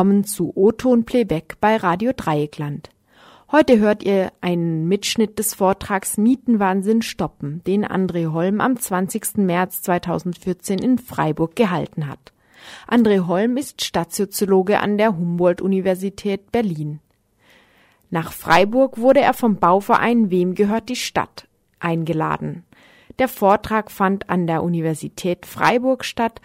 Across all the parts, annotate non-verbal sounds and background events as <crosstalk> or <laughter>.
Willkommen zu O-Ton Playback bei Radio Dreieckland. Heute hört ihr einen Mitschnitt des Vortrags Mietenwahnsinn stoppen, den André Holm am 20. März 2014 in Freiburg gehalten hat. André Holm ist Stadtsoziologe an der Humboldt-Universität Berlin. Nach Freiburg wurde er vom Bauverein Wem gehört die Stadt eingeladen. Der Vortrag fand an der Universität Freiburg statt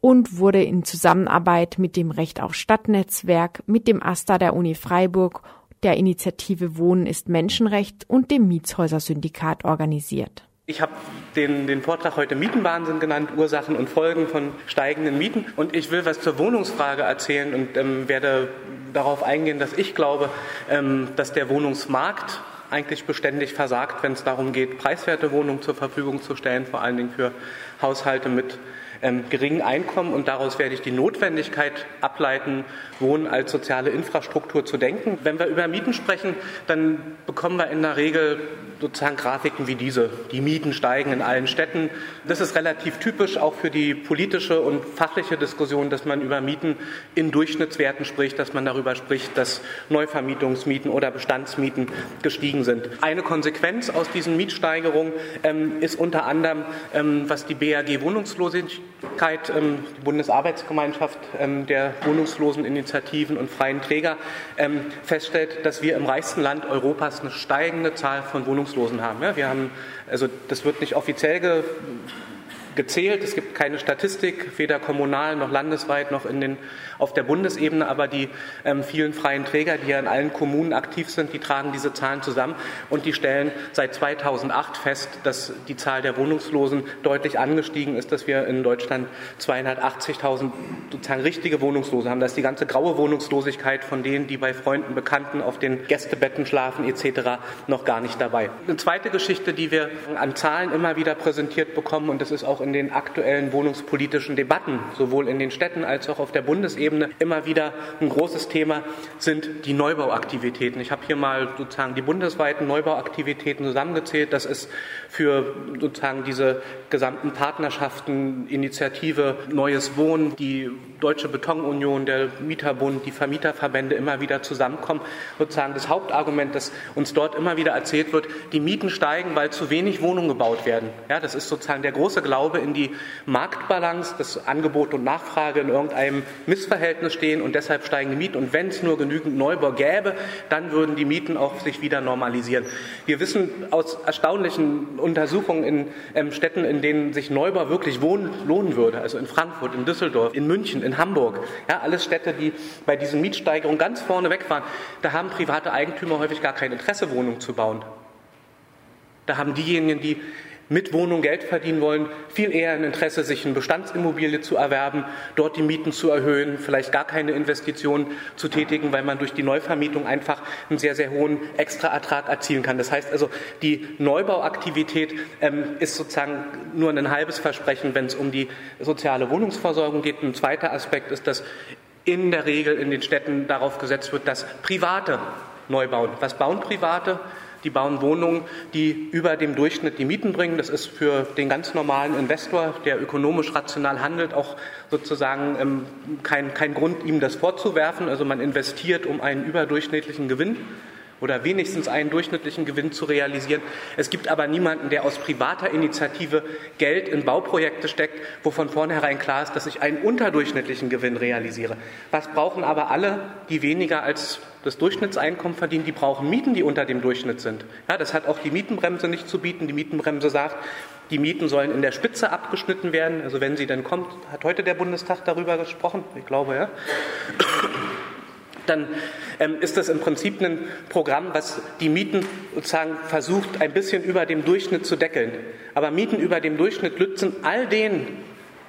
und wurde in Zusammenarbeit mit dem Recht auf Stadtnetzwerk, mit dem AStA der Uni Freiburg, der Initiative Wohnen ist Menschenrecht und dem Mietshäuser-Syndikat organisiert. Ich habe den, den Vortrag heute Mietenwahnsinn genannt, Ursachen und Folgen von steigenden Mieten. Und ich will was zur Wohnungsfrage erzählen und ähm, werde darauf eingehen, dass ich glaube, ähm, dass der Wohnungsmarkt eigentlich beständig versagt, wenn es darum geht, preiswerte Wohnungen zur Verfügung zu stellen, vor allen Dingen für Haushalte mit ähm, geringen Einkommen. Und daraus werde ich die Notwendigkeit ableiten, Wohnen als soziale Infrastruktur zu denken. Wenn wir über Mieten sprechen, dann bekommen wir in der Regel sozusagen Grafiken wie diese. Die Mieten steigen in allen Städten. Das ist relativ typisch auch für die politische und fachliche Diskussion, dass man über Mieten in Durchschnittswerten spricht, dass man darüber spricht, dass Neuvermietungsmieten oder Bestandsmieten gestiegen sind. Eine Konsequenz aus diesen Mietsteigerungen ähm, ist unter anderem, ähm, was die BAG Wohnungslosigkeit, ähm, die Bundesarbeitsgemeinschaft ähm, der Wohnungslosen Initiativen und freien Träger ähm, feststellt, dass wir im reichsten Land Europas eine steigende Zahl von Wohnungslosen haben. Ja, wir haben, also das wird nicht offiziell ge gezählt. Es gibt keine Statistik, weder kommunal noch landesweit noch in den, auf der Bundesebene, aber die ähm, vielen freien Träger, die ja in allen Kommunen aktiv sind, die tragen diese Zahlen zusammen und die stellen seit 2008 fest, dass die Zahl der Wohnungslosen deutlich angestiegen ist, dass wir in Deutschland 280.000 sozusagen richtige Wohnungslose haben. Da ist die ganze graue Wohnungslosigkeit von denen, die bei Freunden, Bekannten auf den Gästebetten schlafen etc. noch gar nicht dabei. Eine zweite Geschichte, die wir an Zahlen immer wieder präsentiert bekommen und das ist auch in den aktuellen wohnungspolitischen Debatten, sowohl in den Städten als auch auf der Bundesebene, immer wieder ein großes Thema sind die Neubauaktivitäten. Ich habe hier mal sozusagen die bundesweiten Neubauaktivitäten zusammengezählt. Das ist für sozusagen diese gesamten Partnerschaften, Initiative Neues Wohnen, die Deutsche Betonunion, der Mieterbund, die Vermieterverbände immer wieder zusammenkommen. Sozusagen das Hauptargument, das uns dort immer wieder erzählt wird, die Mieten steigen, weil zu wenig Wohnungen gebaut werden. Ja, das ist sozusagen der große Glaube in die Marktbalance, dass Angebot und Nachfrage in irgendeinem Missverhältnis stehen und deshalb steigen die Mieten. Und wenn es nur genügend Neubau gäbe, dann würden die Mieten auch sich wieder normalisieren. Wir wissen aus erstaunlichen Untersuchungen in ähm, Städten, in denen sich Neubau wirklich wohnen, lohnen würde, also in Frankfurt, in Düsseldorf, in München, in Hamburg, ja, alles Städte, die bei diesen Mietsteigerungen ganz vorne weg waren, da haben private Eigentümer häufig gar kein Interesse, Wohnungen zu bauen. Da haben diejenigen, die mit Wohnung Geld verdienen wollen, viel eher ein Interesse, sich eine Bestandsimmobilie zu erwerben, dort die Mieten zu erhöhen, vielleicht gar keine Investitionen zu tätigen, weil man durch die Neuvermietung einfach einen sehr, sehr hohen Extraertrag erzielen kann. Das heißt also, die Neubauaktivität ähm, ist sozusagen nur ein halbes Versprechen, wenn es um die soziale Wohnungsversorgung geht. Ein zweiter Aspekt ist, dass in der Regel in den Städten darauf gesetzt wird, dass Private neu bauen. Was bauen Private? Die bauen Wohnungen, die über dem Durchschnitt die Mieten bringen. Das ist für den ganz normalen Investor, der ökonomisch rational handelt, auch sozusagen ähm, kein, kein Grund, ihm das vorzuwerfen. Also man investiert um einen überdurchschnittlichen Gewinn oder wenigstens einen durchschnittlichen Gewinn zu realisieren. Es gibt aber niemanden, der aus privater Initiative Geld in Bauprojekte steckt, wo von vornherein klar ist, dass ich einen unterdurchschnittlichen Gewinn realisiere. Was brauchen aber alle, die weniger als das Durchschnittseinkommen verdienen, die brauchen Mieten, die unter dem Durchschnitt sind. Ja, das hat auch die Mietenbremse nicht zu bieten. Die Mietenbremse sagt, die Mieten sollen in der Spitze abgeschnitten werden. Also wenn sie denn kommt, hat heute der Bundestag darüber gesprochen? Ich glaube, ja. Dann ähm, ist das im Prinzip ein Programm, was die Mieten sozusagen versucht, ein bisschen über dem Durchschnitt zu deckeln. Aber Mieten über dem Durchschnitt nützen all denen,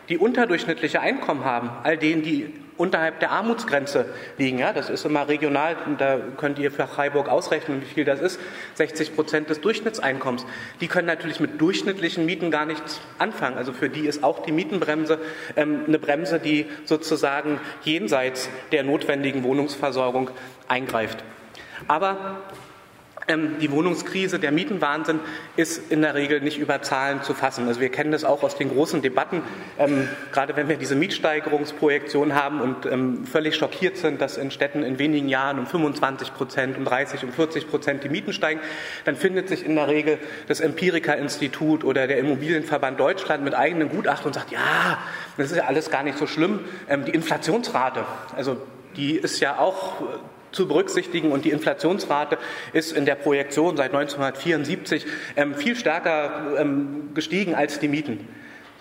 die unterdurchschnittliche Einkommen haben, all denen, die unterhalb der Armutsgrenze liegen. Ja, das ist immer regional, da könnt ihr für Freiburg ausrechnen, wie viel das ist. 60 Prozent des Durchschnittseinkommens. Die können natürlich mit durchschnittlichen Mieten gar nichts anfangen. Also für die ist auch die Mietenbremse ähm, eine Bremse, die sozusagen jenseits der notwendigen Wohnungsversorgung eingreift. Aber die Wohnungskrise, der Mietenwahnsinn ist in der Regel nicht über Zahlen zu fassen. Also wir kennen das auch aus den großen Debatten, ähm, gerade wenn wir diese Mietsteigerungsprojektion haben und ähm, völlig schockiert sind, dass in Städten in wenigen Jahren um 25 Prozent, um 30, um 40 Prozent die Mieten steigen, dann findet sich in der Regel das Empirica-Institut oder der Immobilienverband Deutschland mit eigenen Gutachten und sagt, ja, das ist ja alles gar nicht so schlimm. Ähm, die Inflationsrate, also die ist ja auch zu berücksichtigen. Und die Inflationsrate ist in der Projektion seit 1974 ähm, viel stärker ähm, gestiegen als die Mieten.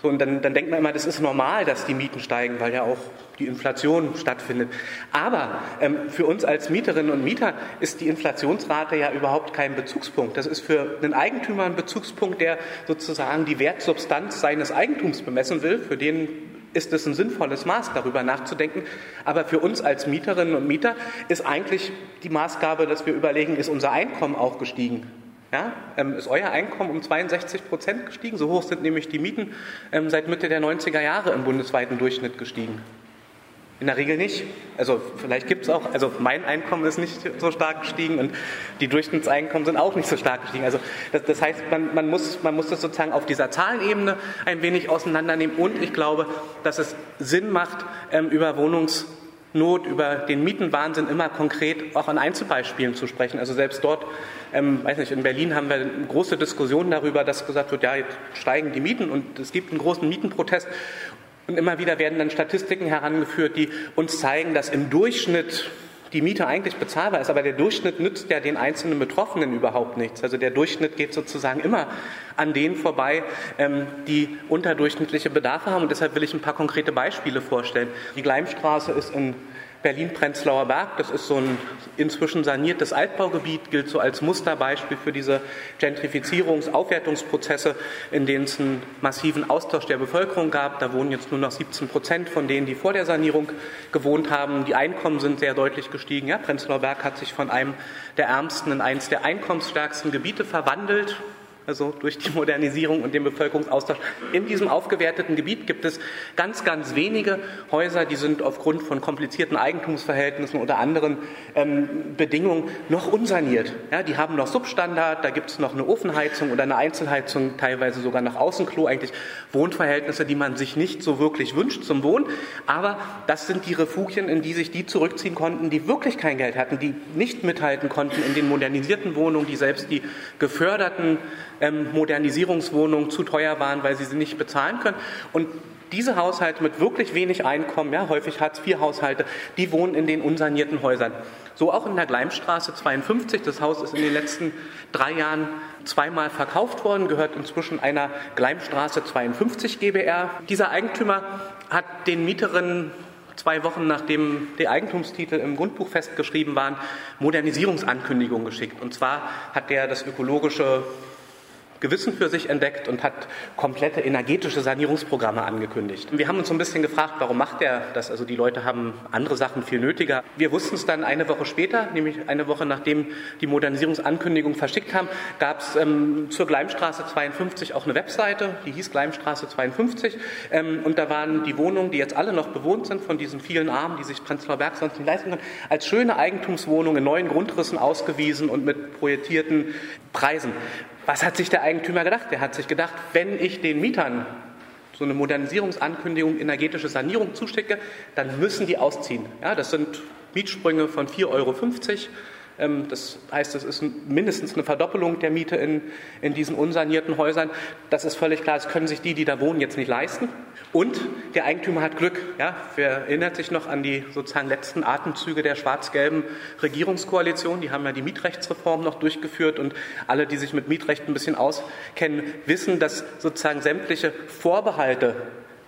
So, und dann, dann denkt man immer, das ist normal, dass die Mieten steigen, weil ja auch die Inflation stattfindet. Aber ähm, für uns als Mieterinnen und Mieter ist die Inflationsrate ja überhaupt kein Bezugspunkt. Das ist für einen Eigentümer ein Bezugspunkt, der sozusagen die Wertsubstanz seines Eigentums bemessen will. Für den ist es ein sinnvolles Maß, darüber nachzudenken. Aber für uns als Mieterinnen und Mieter ist eigentlich die Maßgabe, dass wir überlegen, ist unser Einkommen auch gestiegen? Ja, ähm, ist euer Einkommen um 62 Prozent gestiegen? So hoch sind nämlich die Mieten ähm, seit Mitte der 90er Jahre im bundesweiten Durchschnitt gestiegen. In der Regel nicht. Also vielleicht gibt es auch, also mein Einkommen ist nicht so stark gestiegen und die Durchschnittseinkommen sind auch nicht so stark gestiegen. Also das, das heißt, man, man, muss, man muss das sozusagen auf dieser Zahlenebene ein wenig auseinandernehmen und ich glaube, dass es Sinn macht, ähm, über Wohnungsnot, über den Mietenwahnsinn immer konkret auch an Einzelbeispielen zu sprechen. Also selbst dort, ähm, weiß nicht, in Berlin haben wir große Diskussion darüber, dass gesagt wird, ja, jetzt steigen die Mieten und es gibt einen großen Mietenprotest. Und immer wieder werden dann Statistiken herangeführt, die uns zeigen, dass im Durchschnitt die Miete eigentlich bezahlbar ist, aber der Durchschnitt nützt ja den einzelnen Betroffenen überhaupt nichts. Also der Durchschnitt geht sozusagen immer an denen vorbei, ähm, die unterdurchschnittliche Bedarfe haben. Und deshalb will ich ein paar konkrete Beispiele vorstellen. Die Gleimstraße ist in Berlin-Prenzlauer Berg. Das ist so ein inzwischen saniertes Altbaugebiet, gilt so als Musterbeispiel für diese Gentrifizierungs-, Aufwertungsprozesse, in denen es einen massiven Austausch der Bevölkerung gab. Da wohnen jetzt nur noch 17 Prozent von denen, die vor der Sanierung gewohnt haben. Die Einkommen sind sehr deutlich gestiegen. Ja, Prenzlauer Berg hat sich von einem der ärmsten in eines der einkommensstärksten Gebiete verwandelt also durch die Modernisierung und den Bevölkerungsaustausch. In diesem aufgewerteten Gebiet gibt es ganz, ganz wenige Häuser, die sind aufgrund von komplizierten Eigentumsverhältnissen oder anderen ähm, Bedingungen noch unsaniert. Ja, die haben noch Substandard, da gibt es noch eine Ofenheizung oder eine Einzelheizung, teilweise sogar nach Außenklo, eigentlich Wohnverhältnisse, die man sich nicht so wirklich wünscht zum Wohnen. Aber das sind die Refugien, in die sich die zurückziehen konnten, die wirklich kein Geld hatten, die nicht mithalten konnten in den modernisierten Wohnungen, die selbst die geförderten ähm, Modernisierungswohnungen zu teuer waren, weil sie sie nicht bezahlen können. Und diese Haushalte mit wirklich wenig Einkommen, ja, häufig Hartz-IV-Haushalte, die wohnen in den unsanierten Häusern. So auch in der Gleimstraße 52. Das Haus ist in den letzten drei Jahren zweimal verkauft worden, gehört inzwischen einer Gleimstraße 52 GBR. Dieser Eigentümer hat den Mieterinnen zwei Wochen nachdem die Eigentumstitel im Grundbuch festgeschrieben waren, Modernisierungsankündigungen geschickt. Und zwar hat er das ökologische Gewissen für sich entdeckt und hat komplette energetische Sanierungsprogramme angekündigt. Wir haben uns so ein bisschen gefragt, warum macht er das? Also die Leute haben andere Sachen viel nötiger. Wir wussten es dann eine Woche später, nämlich eine Woche nachdem die Modernisierungsankündigung verschickt haben, gab es ähm, zur Gleimstraße 52 auch eine Webseite, die hieß Gleimstraße 52 ähm, und da waren die Wohnungen, die jetzt alle noch bewohnt sind von diesen vielen Armen, die sich Prenzlauer Berg sonst nicht leisten können, als schöne Eigentumswohnungen in neuen Grundrissen ausgewiesen und mit projektierten Preisen. Was hat sich der Eigentümer gedacht? Der hat sich gedacht, wenn ich den Mietern so eine Modernisierungsankündigung, energetische Sanierung zuschicke, dann müssen die ausziehen. Ja, das sind Mietsprünge von 4,50 Euro. Ähm, das heißt, es ist mindestens eine Verdoppelung der Miete in, in diesen unsanierten Häusern. Das ist völlig klar, das können sich die, die da wohnen, jetzt nicht leisten. Und der Eigentümer hat Glück. Ja, wer erinnert sich noch an die sozusagen letzten Atemzüge der schwarz-gelben Regierungskoalition? Die haben ja die Mietrechtsreform noch durchgeführt und alle, die sich mit Mietrecht ein bisschen auskennen, wissen, dass sozusagen sämtliche Vorbehalte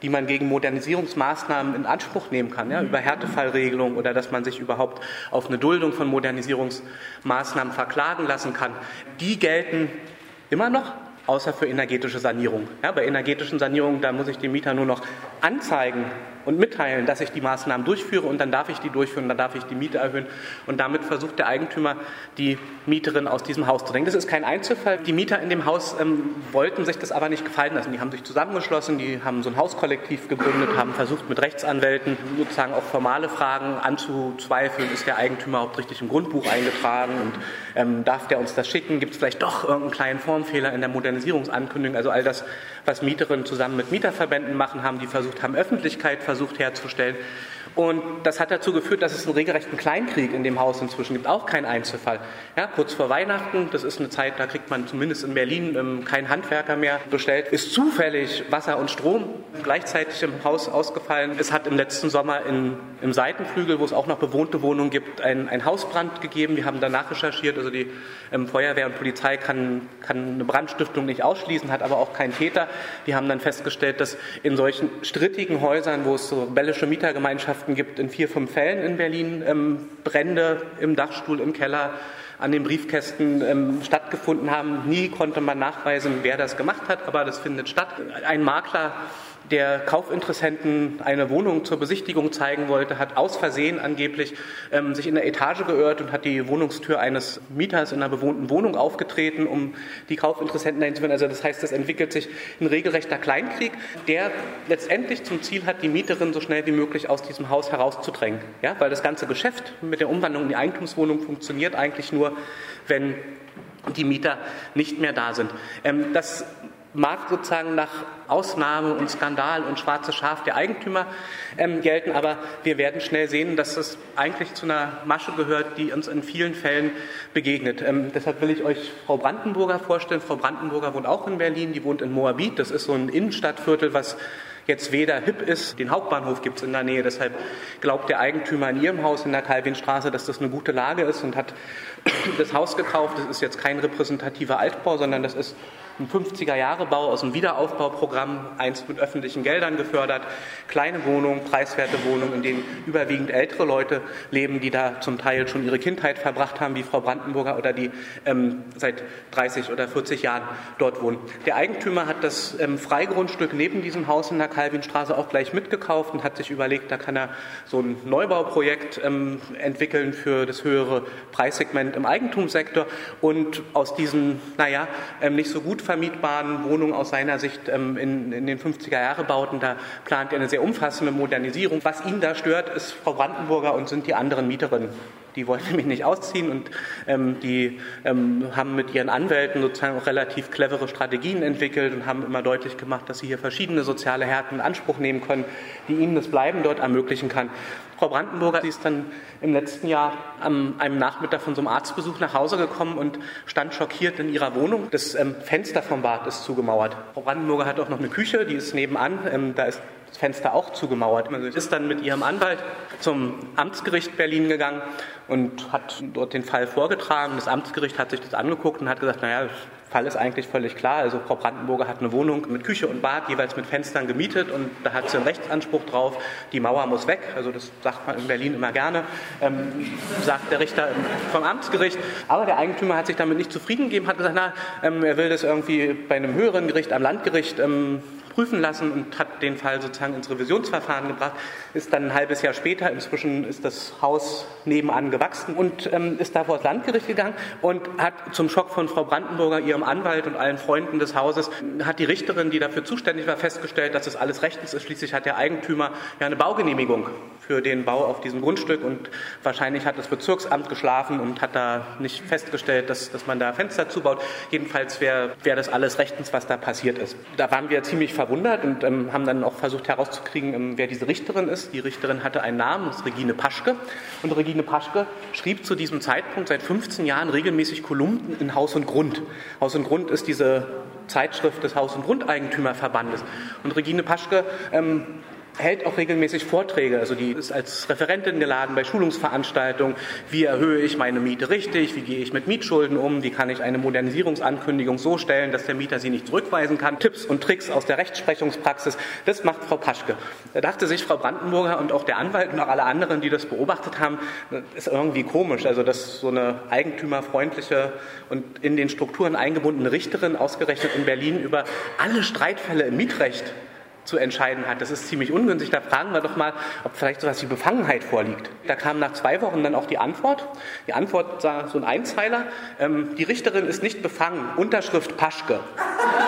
die man gegen Modernisierungsmaßnahmen in Anspruch nehmen kann, ja, über Härtefallregelungen oder dass man sich überhaupt auf eine Duldung von Modernisierungsmaßnahmen verklagen lassen kann, die gelten immer noch, außer für energetische Sanierung. Ja, bei energetischen Sanierungen, da muss ich dem Mieter nur noch anzeigen, und mitteilen, dass ich die Maßnahmen durchführe und dann darf ich die durchführen, dann darf ich die Miete erhöhen. Und damit versucht der Eigentümer, die Mieterin aus diesem Haus zu drängen. Das ist kein Einzelfall. Die Mieter in dem Haus ähm, wollten sich das aber nicht gefallen lassen. Die haben sich zusammengeschlossen, die haben so ein Hauskollektiv gegründet, haben versucht mit Rechtsanwälten sozusagen auch formale Fragen anzuzweifeln. Ist der Eigentümer überhaupt richtig im Grundbuch eingetragen und ähm, darf der uns das schicken? Gibt es vielleicht doch irgendeinen kleinen Formfehler in der Modernisierungsankündigung? Also all das, was Mieterinnen zusammen mit Mieterverbänden machen, haben die versucht, haben Öffentlichkeit versucht herzustellen. Und das hat dazu geführt, dass es einen regelrechten Kleinkrieg in dem Haus inzwischen gibt. Auch kein Einzelfall. Ja, kurz vor Weihnachten, das ist eine Zeit, da kriegt man zumindest in Berlin ähm, keinen Handwerker mehr bestellt, ist zufällig Wasser und Strom gleichzeitig im Haus ausgefallen. Es hat im letzten Sommer in, im Seitenflügel, wo es auch noch bewohnte Wohnungen gibt, einen Hausbrand gegeben. Wir haben danach recherchiert. Also die ähm, Feuerwehr und Polizei kann, kann eine Brandstiftung nicht ausschließen, hat aber auch keinen Täter. Die haben dann festgestellt, dass in solchen strittigen Häusern, wo es so rebellische Mietergemeinschaften Ortschaften gibt in vier, fünf Fällen in Berlin ähm, Brände im Dachstuhl, im Keller, an den Briefkästen ähm, stattgefunden haben. Nie konnte man nachweisen, wer das gemacht hat, aber das findet statt. Ein Makler der Kaufinteressenten eine Wohnung zur Besichtigung zeigen wollte, hat aus Versehen angeblich ähm, sich in der Etage geirrt und hat die Wohnungstür eines Mieters in einer bewohnten Wohnung aufgetreten, um die Kaufinteressenten dahin zu finden. Also das heißt, es entwickelt sich ein regelrechter Kleinkrieg, der letztendlich zum Ziel hat, die Mieterin so schnell wie möglich aus diesem Haus herauszudrängen. Ja, weil das ganze Geschäft mit der Umwandlung in die Eigentumswohnung funktioniert eigentlich nur, wenn die Mieter nicht mehr da sind. Ähm, das mag sozusagen nach Ausnahme und Skandal und schwarzes Schaf der Eigentümer ähm, gelten, aber wir werden schnell sehen, dass es eigentlich zu einer Masche gehört, die uns in vielen Fällen begegnet. Ähm, deshalb will ich euch Frau Brandenburger vorstellen. Frau Brandenburger wohnt auch in Berlin, die wohnt in Moabit. Das ist so ein Innenstadtviertel, was jetzt weder hip ist. Den Hauptbahnhof gibt es in der Nähe. Deshalb glaubt der Eigentümer in ihrem Haus in der Calvinstraße, dass das eine gute Lage ist und hat <clears throat> das Haus gekauft. Das ist jetzt kein repräsentativer Altbau, sondern das ist ein 50er-Jahre-Bau aus dem Wiederaufbauprogramm, einst mit öffentlichen Geldern gefördert. Kleine Wohnungen, preiswerte Wohnungen, in denen überwiegend ältere Leute leben, die da zum Teil schon ihre Kindheit verbracht haben, wie Frau Brandenburger, oder die ähm, seit 30 oder 40 Jahren dort wohnen. Der Eigentümer hat das ähm, Freigrundstück neben diesem Haus in der Calvinstraße auch gleich mitgekauft und hat sich überlegt, da kann er so ein Neubauprojekt ähm, entwickeln für das höhere Preissegment im Eigentumssektor. Und aus diesen, naja, ähm, nicht so gut vermietbaren Wohnungen aus seiner Sicht ähm, in, in, den 50er-Jahre-Bauten. Da plant er eine sehr umfassende Modernisierung. Was ihn da stört, ist Frau Brandenburger und sind die anderen Mieterinnen. Die wollen <laughs> nämlich nicht ausziehen und ähm, die ähm, haben mit ihren Anwälten sozusagen auch relativ clevere Strategien entwickelt und haben immer deutlich gemacht, dass sie hier verschiedene soziale Härten in Anspruch nehmen können, die ihnen das Bleiben dort ermöglichen kann. Frau Brandenburger sie ist dann im letzten Jahr an einem Nachmittag von so einem Arztbesuch nach Hause gekommen und stand schockiert in ihrer Wohnung. Das ähm, Fenster vom Bad ist zugemauert. Frau Brandenburger hat auch noch eine Küche, die ist nebenan. Ähm, da ist das Fenster auch zugemauert. Sie ist dann mit ihrem Anwalt zum Amtsgericht Berlin gegangen und hat dort den Fall vorgetragen. Das Amtsgericht hat sich das angeguckt und hat gesagt, naja, der Fall ist eigentlich völlig klar. Also Frau Brandenburger hat eine Wohnung mit Küche und Bad jeweils mit Fenstern gemietet und da hat sie einen Rechtsanspruch drauf. Die Mauer muss weg. Also das sagt man in Berlin immer gerne, ähm, sagt der Richter vom Amtsgericht. Aber der Eigentümer hat sich damit nicht zufrieden gegeben, hat gesagt, na, ähm, er will das irgendwie bei einem höheren Gericht, am Landgericht ähm, prüfen lassen und hat den Fall sozusagen ins Revisionsverfahren gebracht. Ist dann ein halbes Jahr später, inzwischen ist das Haus nebenan gewachsen und ähm, ist da vor das Landgericht gegangen und hat zum Schock von Frau Brandenburger, ihrem Anwalt und allen Freunden des Hauses, hat die Richterin, die dafür zuständig war, festgestellt, dass das alles rechtens ist. Schließlich hat der Eigentümer ja eine Baugenehmigung für den Bau auf diesem Grundstück und wahrscheinlich hat das Bezirksamt geschlafen und hat da nicht festgestellt, dass, dass man da Fenster zubaut. Jedenfalls wäre wär das alles rechtens, was da passiert ist. Da waren wir ziemlich verwundert und ähm, haben dann auch versucht herauszukriegen, ähm, wer diese Richterin ist. Die Richterin hatte einen Namen, das ist Regine Paschke. Und Regine Paschke schrieb zu diesem Zeitpunkt seit 15 Jahren regelmäßig Kolumnen in Haus und Grund. Haus und Grund ist diese Zeitschrift des Haus- und Grundeigentümerverbandes. Und Regine Paschke ähm, hält auch regelmäßig Vorträge. Also die ist als Referentin geladen bei Schulungsveranstaltungen. Wie erhöhe ich meine Miete richtig? Wie gehe ich mit Mietschulden um? Wie kann ich eine Modernisierungsankündigung so stellen, dass der Mieter sie nicht zurückweisen kann? Tipps und Tricks aus der Rechtsprechungspraxis. Das macht Frau Paschke. Da dachte sich Frau Brandenburger und auch der Anwalt und auch alle anderen, die das beobachtet haben, ist irgendwie komisch. Also dass so eine eigentümerfreundliche und in den Strukturen eingebundene Richterin ausgerechnet in Berlin über alle Streitfälle im Mietrecht zu entscheiden hat. Das ist ziemlich ungünstig. Da fragen wir doch mal, ob vielleicht so etwas wie Befangenheit vorliegt. Da kam nach zwei Wochen dann auch die Antwort. Die Antwort war so ein Einzeiler. Ähm, die Richterin ist nicht befangen. Unterschrift Paschke.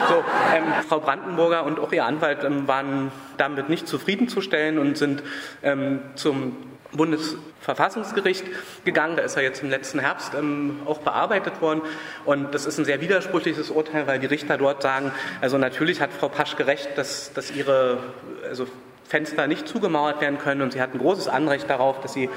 So, ähm, Frau Brandenburger und auch ihr Anwalt ähm, waren damit nicht zufriedenzustellen und sind ähm, zum Bundesverfassungsgericht gegangen. Da ist er jetzt im letzten Herbst ähm, auch bearbeitet worden. Und das ist ein sehr widersprüchliches Urteil, weil die Richter dort sagen, also natürlich hat Frau Paschke recht, dass, dass ihre also Fenster nicht zugemauert werden können und sie hat ein großes Anrecht darauf, dass sie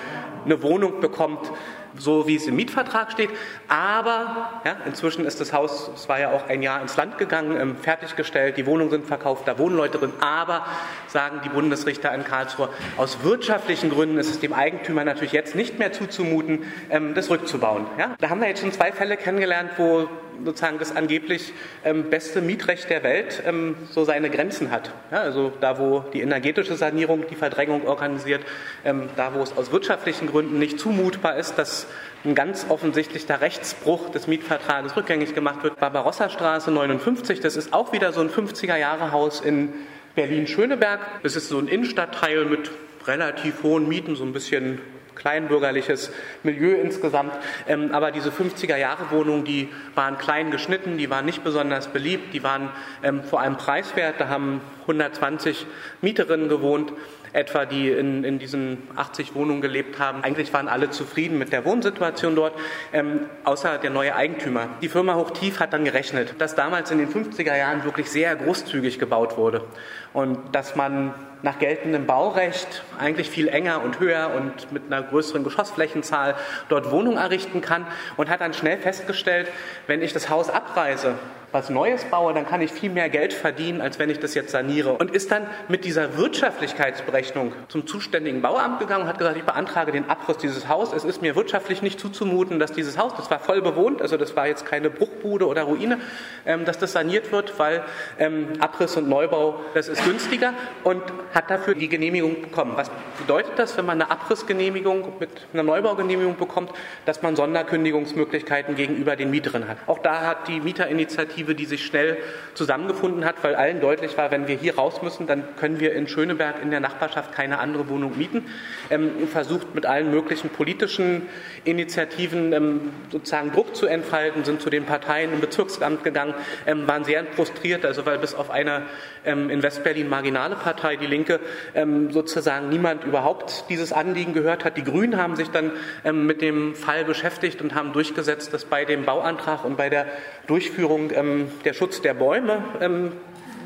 eine Wohnung bekommt, so wie es im Mietvertrag steht. Aber ja, inzwischen ist das Haus, es war ja auch ein Jahr ins Land gegangen, ähm, fertiggestellt, die Wohnungen sind verkauft, da wohnen Leute drin. Aber, sagen die Bundesrichter in Karlsruhe, aus wirtschaftlichen Gründen ist es dem Eigentümer natürlich jetzt nicht mehr zuzumuten, ähm, das rückzubauen. Ja? Da haben wir jetzt schon zwei Fälle kennengelernt, wo sozusagen das angeblich ähm, beste Mietrecht der Welt ähm, so seine Grenzen hat. Ja, also da, wo die energetische Sanierung die Verdrängung organisiert, ähm, da, wo es aus wirtschaftlichen Gründen nicht zumutbar ist, dass ein ganz offensichtlicher Rechtsbruch des Mietvertrages rückgängig gemacht wird. Barbarossa-Straße 59, das ist auch wieder so ein 50er-Jahre-Haus in Berlin-Schöneberg. Das ist so ein Innenstadtteil mit relativ hohen Mieten, so ein bisschen kleinbürgerliches Milieu insgesamt. Ähm, aber diese 50er-Jahre-Wohnungen, die waren klein geschnitten, die waren nicht besonders beliebt, die waren ähm, vor allem preiswert. Da haben 120 Mieterinnen gewohnt etwa, die in, in diesen 80 Wohnungen gelebt haben. Eigentlich waren alle zufrieden mit der Wohnsituation dort, ähm, außer der neue Eigentümer. Die Firma Hochtief hat dann gerechnet, dass damals in den 50er Jahren wirklich sehr großzügig gebaut wurde und dass man nach geltendem Baurecht eigentlich viel enger und höher und mit einer größeren Geschossflächenzahl dort Wohnungen errichten kann und hat dann schnell festgestellt, wenn ich das Haus abreiße, was Neues baue, dann kann ich viel mehr Geld verdienen, als wenn ich das jetzt saniere. Und ist dann mit dieser Wirtschaftlichkeitsberechnung zum zuständigen Bauamt gegangen und hat gesagt, ich beantrage den Abriss dieses Hauses. Es ist mir wirtschaftlich nicht zuzumuten, dass dieses Haus, das war voll bewohnt, also das war jetzt keine Bruchbude oder Ruine, ähm, dass das saniert wird, weil ähm, Abriss und Neubau, das ist günstiger und hat dafür die Genehmigung bekommen. Was bedeutet das, wenn man eine Abrissgenehmigung mit einer Neubaugenehmigung bekommt, dass man Sonderkündigungsmöglichkeiten gegenüber den Mieterinnen hat? Auch da hat die Mieterinitiative Initiative, die sich schnell zusammengefunden hat, weil allen deutlich war, wenn wir hier raus müssen, dann können wir in Schöneberg in der Nachbarschaft keine andere Wohnung mieten. Ähm, versucht mit allen möglichen politischen Initiativen ähm, sozusagen Druck zu entfalten, sind zu den Parteien im Bezirksamt gegangen, ähm, waren sehr frustriert, also weil bis auf eine in Westberlin marginale Partei, die Linke, ähm, sozusagen niemand überhaupt dieses Anliegen gehört hat. Die Grünen haben sich dann ähm, mit dem Fall beschäftigt und haben durchgesetzt, dass bei dem Bauantrag und bei der Durchführung ähm, der Schutz der Bäume ähm,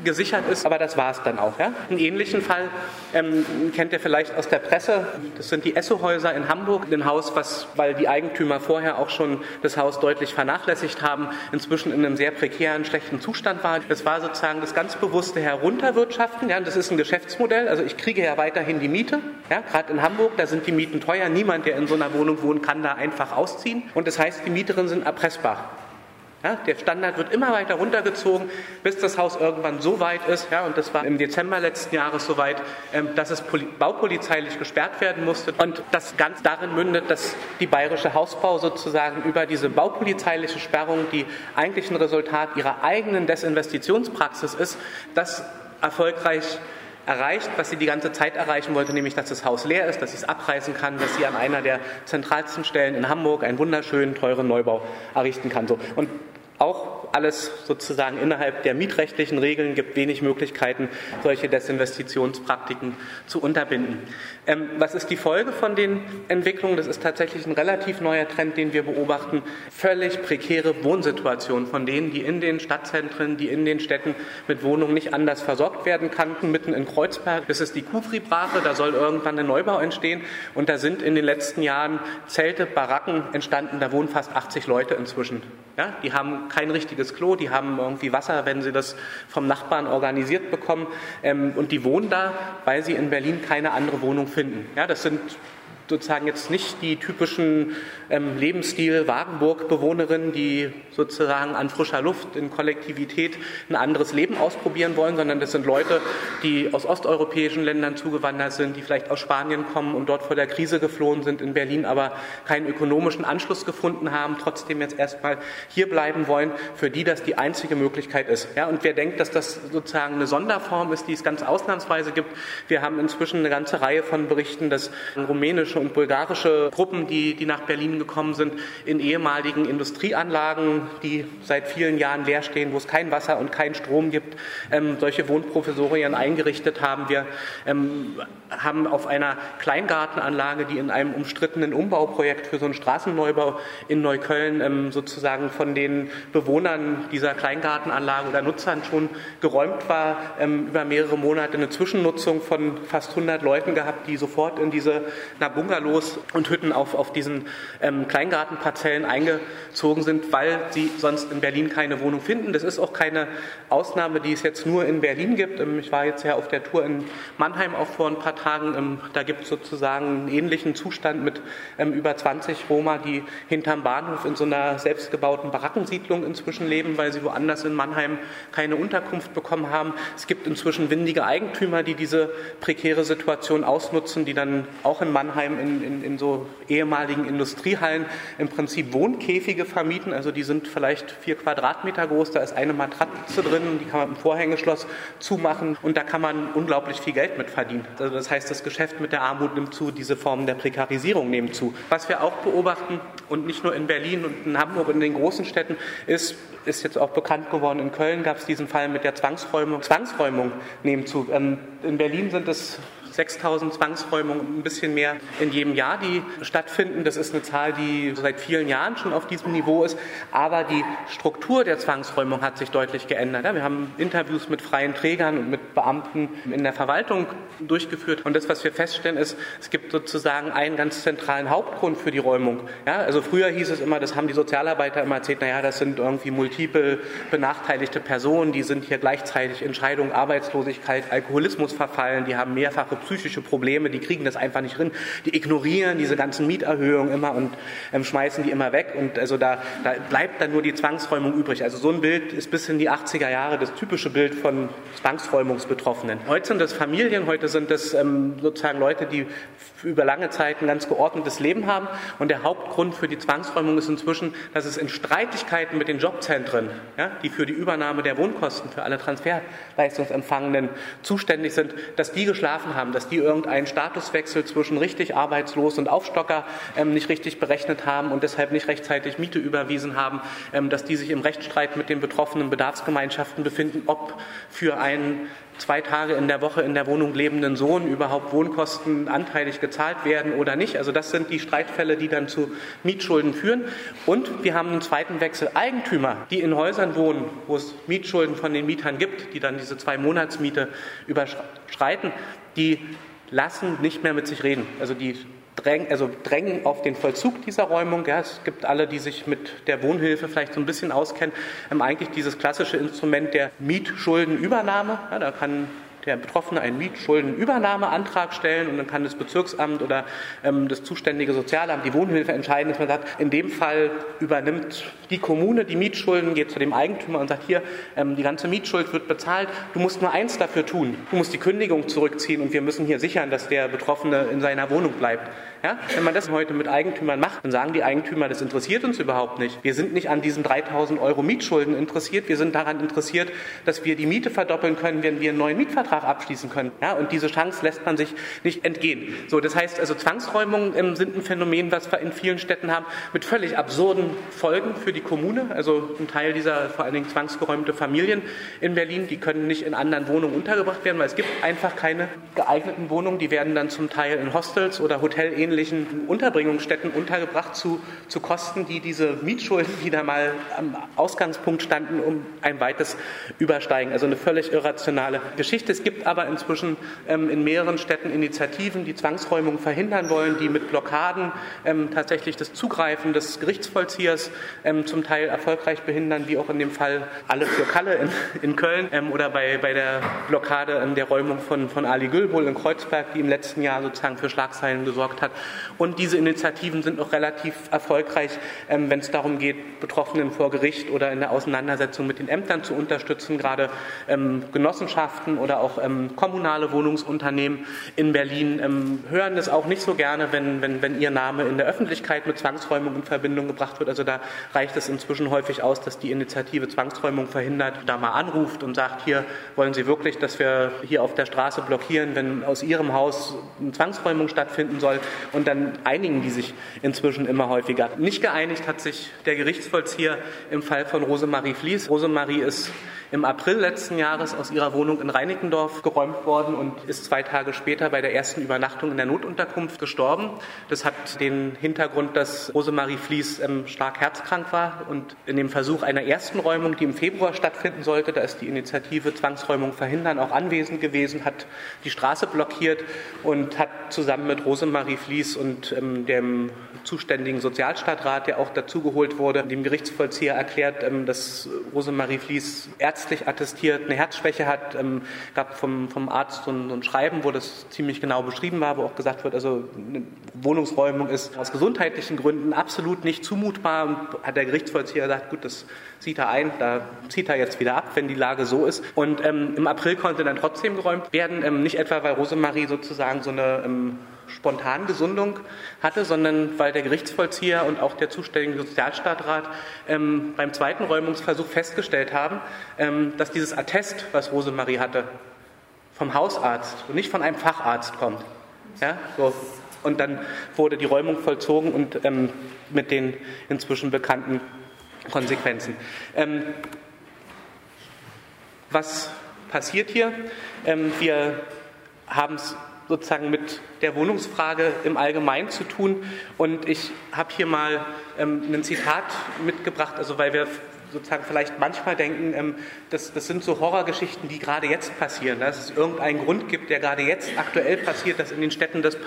gesichert ist, aber das war es dann auch. Ja? Einen ähnlichen Fall ähm, kennt ihr vielleicht aus der Presse. Das sind die Esso-Häuser in Hamburg, ein Haus, was, weil die Eigentümer vorher auch schon das Haus deutlich vernachlässigt haben, inzwischen in einem sehr prekären, schlechten Zustand war. Das war sozusagen das ganz bewusste Herunterwirtschaften. Ja? Das ist ein Geschäftsmodell. Also ich kriege ja weiterhin die Miete. Ja? Gerade in Hamburg, da sind die Mieten teuer. Niemand, der in so einer Wohnung wohnt, kann da einfach ausziehen. Und das heißt, die Mieterinnen sind erpressbar. Ja, der Standard wird immer weiter runtergezogen, bis das Haus irgendwann so weit ist, ja, und das war im Dezember letzten Jahres so weit, ähm, dass es baupolizeilich gesperrt werden musste. Und das ganz darin mündet, dass die bayerische Hausbau sozusagen über diese baupolizeiliche Sperrung, die eigentlich ein Resultat ihrer eigenen Desinvestitionspraxis ist, das erfolgreich erreicht, was sie die ganze Zeit erreichen wollte, nämlich dass das Haus leer ist, dass sie es abreißen kann, dass sie an einer der zentralsten Stellen in Hamburg einen wunderschönen, teuren Neubau errichten kann. So. Und auch alles sozusagen innerhalb der mietrechtlichen Regeln gibt wenig Möglichkeiten, solche Desinvestitionspraktiken zu unterbinden. Ähm, was ist die Folge von den Entwicklungen? Das ist tatsächlich ein relativ neuer Trend, den wir beobachten. Völlig prekäre Wohnsituationen von denen, die in den Stadtzentren, die in den Städten mit Wohnungen nicht anders versorgt werden kannten. Mitten in Kreuzberg, das ist die Kufri-Brache, da soll irgendwann ein Neubau entstehen. Und da sind in den letzten Jahren Zelte, Baracken entstanden, da wohnen fast 80 Leute inzwischen. Ja, die haben kein richtiges Klo, die haben irgendwie Wasser, wenn sie das vom Nachbarn organisiert bekommen. Ähm, und die wohnen da, weil sie in Berlin keine andere Wohnung finden. Ja, das sind sozusagen jetzt nicht die typischen ähm, Lebensstil Wagenburg-Bewohnerinnen, die sozusagen an frischer Luft in Kollektivität ein anderes Leben ausprobieren wollen, sondern das sind Leute, die aus osteuropäischen Ländern zugewandert sind, die vielleicht aus Spanien kommen und dort vor der Krise geflohen sind in Berlin, aber keinen ökonomischen Anschluss gefunden haben, trotzdem jetzt erstmal hier bleiben wollen, für die das die einzige Möglichkeit ist. Ja, und wer denkt, dass das sozusagen eine Sonderform ist, die es ganz ausnahmsweise gibt, wir haben inzwischen eine ganze Reihe von Berichten, dass rumänische und bulgarische Gruppen, die, die nach Berlin gekommen sind, in ehemaligen Industrieanlagen, die seit vielen Jahren leer stehen, wo es kein Wasser und keinen Strom gibt, ähm, solche Wohnprofessorien eingerichtet haben. Wir ähm, haben auf einer Kleingartenanlage, die in einem umstrittenen Umbauprojekt für so einen Straßenneubau in Neukölln ähm, sozusagen von den Bewohnern dieser Kleingartenanlage oder Nutzern schon geräumt war, ähm, über mehrere Monate eine Zwischennutzung von fast 100 Leuten gehabt, die sofort in diese Bungalows und Hütten auf, auf diesen ähm, Kleingartenparzellen eingezogen sind, weil sie sonst in Berlin keine Wohnung finden. Das ist auch keine Ausnahme, die es jetzt nur in Berlin gibt. Ähm, ich war jetzt ja auf der Tour in Mannheim auch vor ein paar Tagen. Ähm, da gibt es sozusagen einen ähnlichen Zustand mit ähm, über 20 Roma, die hinterm Bahnhof in so einer selbstgebauten Barackensiedlung inzwischen leben, weil sie woanders in Mannheim keine Unterkunft bekommen haben. Es gibt inzwischen windige Eigentümer, die diese prekäre Situation ausnutzen, die dann auch in Mannheim in, in, in so ehemaligen Industriehallen im Prinzip Wohnkäfige vermieten. Also die sind vielleicht vier Quadratmeter groß, da ist eine Matratze drin, die kann man dem Vorhängeschloss zumachen und da kann man unglaublich viel Geld mit verdienen. Also das heißt, das Geschäft mit der Armut nimmt zu, diese Formen der Prekarisierung nehmen zu. Was wir auch beobachten, und nicht nur in Berlin und in Hamburg und in den großen Städten, ist, ist jetzt auch bekannt geworden, in Köln gab es diesen Fall mit der Zwangsräumung. Zwangsräumung nehmen zu. Ähm, in Berlin sind es 6000 Zwangsräumungen, ein bisschen mehr in jedem Jahr, die stattfinden. Das ist eine Zahl, die seit vielen Jahren schon auf diesem Niveau ist. Aber die Struktur der Zwangsräumung hat sich deutlich geändert. Wir haben Interviews mit freien Trägern und mit Beamten in der Verwaltung durchgeführt. Und das, was wir feststellen, ist, es gibt sozusagen einen ganz zentralen Hauptgrund für die Räumung. Ja, also früher hieß es immer, das haben die Sozialarbeiter immer erzählt, naja, das sind irgendwie multiple benachteiligte Personen, die sind hier gleichzeitig Entscheidungen, Arbeitslosigkeit, Alkoholismus verfallen, die haben mehrfache psychische Probleme, die kriegen das einfach nicht drin. Die ignorieren diese ganzen Mieterhöhungen immer und ähm, schmeißen die immer weg. Und also da, da bleibt dann nur die Zwangsräumung übrig. Also so ein Bild ist bis in die 80er Jahre das typische Bild von Zwangsräumungsbetroffenen. Heute sind das Familien, heute sind das ähm, sozusagen Leute, die über lange Zeit ein ganz geordnetes Leben haben. Und der Hauptgrund für die Zwangsräumung ist inzwischen, dass es in Streitigkeiten mit den Jobzentren, ja, die für die Übernahme der Wohnkosten für alle Transferleistungsempfangenden zuständig sind, dass die geschlafen haben, dass die irgendeinen Statuswechsel zwischen richtig arbeitslos und Aufstocker ähm, nicht richtig berechnet haben und deshalb nicht rechtzeitig Miete überwiesen haben, ähm, dass die sich im Rechtsstreit mit den betroffenen Bedarfsgemeinschaften befinden, ob für einen zwei Tage in der Woche in der Wohnung lebenden Sohn überhaupt Wohnkosten anteilig gezahlt werden oder nicht. Also das sind die Streitfälle, die dann zu Mietschulden führen. Und wir haben einen zweiten Wechsel. Eigentümer, die in Häusern wohnen, wo es Mietschulden von den Mietern gibt, die dann diese zwei Monatsmiete überschreiten, die lassen nicht mehr mit sich reden. Also die drängen, also drängen auf den Vollzug dieser Räumung. Ja, es gibt alle, die sich mit der Wohnhilfe vielleicht so ein bisschen auskennen, ähm, eigentlich dieses klassische Instrument der Mietschuldenübernahme. Ja, da kann der Betroffene einen Mietschuldenübernahmeantrag stellen und dann kann das Bezirksamt oder ähm, das zuständige Sozialamt, die Wohnhilfe entscheiden, dass man sagt, in dem Fall übernimmt die Kommune die Mietschulden, geht zu dem Eigentümer und sagt, hier, ähm, die ganze Mietschuld wird bezahlt, du musst nur eins dafür tun, du musst die Kündigung zurückziehen und wir müssen hier sichern, dass der Betroffene in seiner Wohnung bleibt. Ja? Wenn man das heute mit Eigentümern macht, dann sagen die Eigentümer, das interessiert uns überhaupt nicht. Wir sind nicht an diesen 3000 Euro Mietschulden interessiert, wir sind daran interessiert, dass wir die Miete verdoppeln können, wenn wir einen neuen Mietvertrag abschließen können. Ja? Und diese Chance lässt man sich nicht entgehen. So, das heißt also, Zwangsräumungen sind ein Phänomen, was wir in vielen Städten haben, mit völlig absurden Folgen für die Kommune. Also ein Teil dieser vor allen Dingen zwangsgeräumte Familien in Berlin, die können nicht in anderen Wohnungen untergebracht werden, weil es gibt einfach keine geeigneten Wohnungen. Die werden dann zum Teil in Hostels oder Hotelähnlichen ähnlichen Unterbringungsstätten untergebracht zu, zu Kosten, die diese Mietschulden, <laughs> die da mal am Ausgangspunkt standen, um ein weites übersteigen. Also eine völlig irrationale Geschichte. Es Es gibt aber inzwischen ähm, in mehreren Städten Initiativen, die Zwangsräumung verhindern wollen, die mit Blockaden ähm, tatsächlich das Zugreifen des Gerichtsvollziehers ähm, zum Teil erfolgreich behindern, wie auch in dem Fall alle für Kalle in, in Köln ähm, oder bei, bei der Blockade ähm, der Räumung von, von Ali Gülbul in Kreuzberg, die im letzten Jahr sozusagen für Schlagzeilen gesorgt hat. Und diese Initiativen sind auch relativ erfolgreich, ähm, wenn es darum geht, Betroffenen vor Gericht oder in der Auseinandersetzung mit den Ämtern zu unterstützen, gerade Genossenschaften oder auch ähm, kommunale Wohnungsunternehmen in Berlin ähm, hören das auch nicht so gerne, wenn, wenn, wenn ihr Name in der Öffentlichkeit mit Zwangsräumung in Verbindung gebracht wird. Also da reicht es inzwischen häufig aus, dass die Initiative Zwangsräumung verhindert, da mal anruft und sagt, hier wollen Sie wirklich, dass wir hier auf der Straße blockieren, wenn aus Ihrem Haus eine Zwangsräumung stattfinden soll. Und dann einigen die sich inzwischen immer häufiger. Nicht geeinigt hat sich der Gerichtsvollzieher im Fall von Rosemarie Fließ. Rosemarie ist im April letzten Jahres aus ihrer Wohnung in Reinickendorf geräumt worden und ist zwei Tage später bei der ersten Übernachtung in der Notunterkunft gestorben. Das hat den Hintergrund, dass Rosemarie Fließ ähm, stark herzkrank war und in dem Versuch einer ersten Räumung, die im Februar stattfinden sollte, da ist die Initiative Zwangsräumung verhindern auch anwesend gewesen, hat die Straße blockiert und hat zusammen mit Rosemarie Fließ und ähm, dem zuständigen Sozialstadtrat, der auch dazugeholt wurde, dem Gerichtsvollzieher erklärt, ähm, dass Rosemarie Ärzte ärztlich attestiert eine Herzschwäche hat. Ähm, gab vom, vom Arzt so ein, so ein, Schreiben, wo das ziemlich genau beschrieben war, wo auch gesagt wird, also eine Wohnungsräumung ist aus gesundheitlichen Gründen absolut nicht zumutbar. Und hat der Gerichtsvollzieher gesagt, gut, das sieht er ein, da zieht er jetzt wieder ab, wenn die Lage so ist. Und ähm, im April konnte dann trotzdem geräumt werden, ähm, nicht etwa, weil Rosemarie sozusagen so eine ähm, Spontangesundung hatte, sondern weil der Gerichtsvollzieher und auch der zuständige Sozialstaatrat ähm, beim zweiten Räumungsversuch festgestellt haben, ähm, dass dieses Attest, was Rosemarie hatte, vom Hausarzt und nicht von einem Facharzt kommt. Ja, so. Und dann wurde die Räumung vollzogen und ähm, mit den inzwischen bekannten Konsequenzen. Ähm, was passiert hier? Ähm, wir haben es sozusagen mit der Wohnungsfrage im Allgemeinen zu tun. Und ich habe hier mal ähm, ein Zitat mitgebracht, also weil wir sozusagen vielleicht manchmal denken, ähm, das, das sind so Horrorgeschichten, die gerade jetzt passieren, dass es irgendeinen Grund gibt, der gerade jetzt aktuell passiert, dass in den Städten das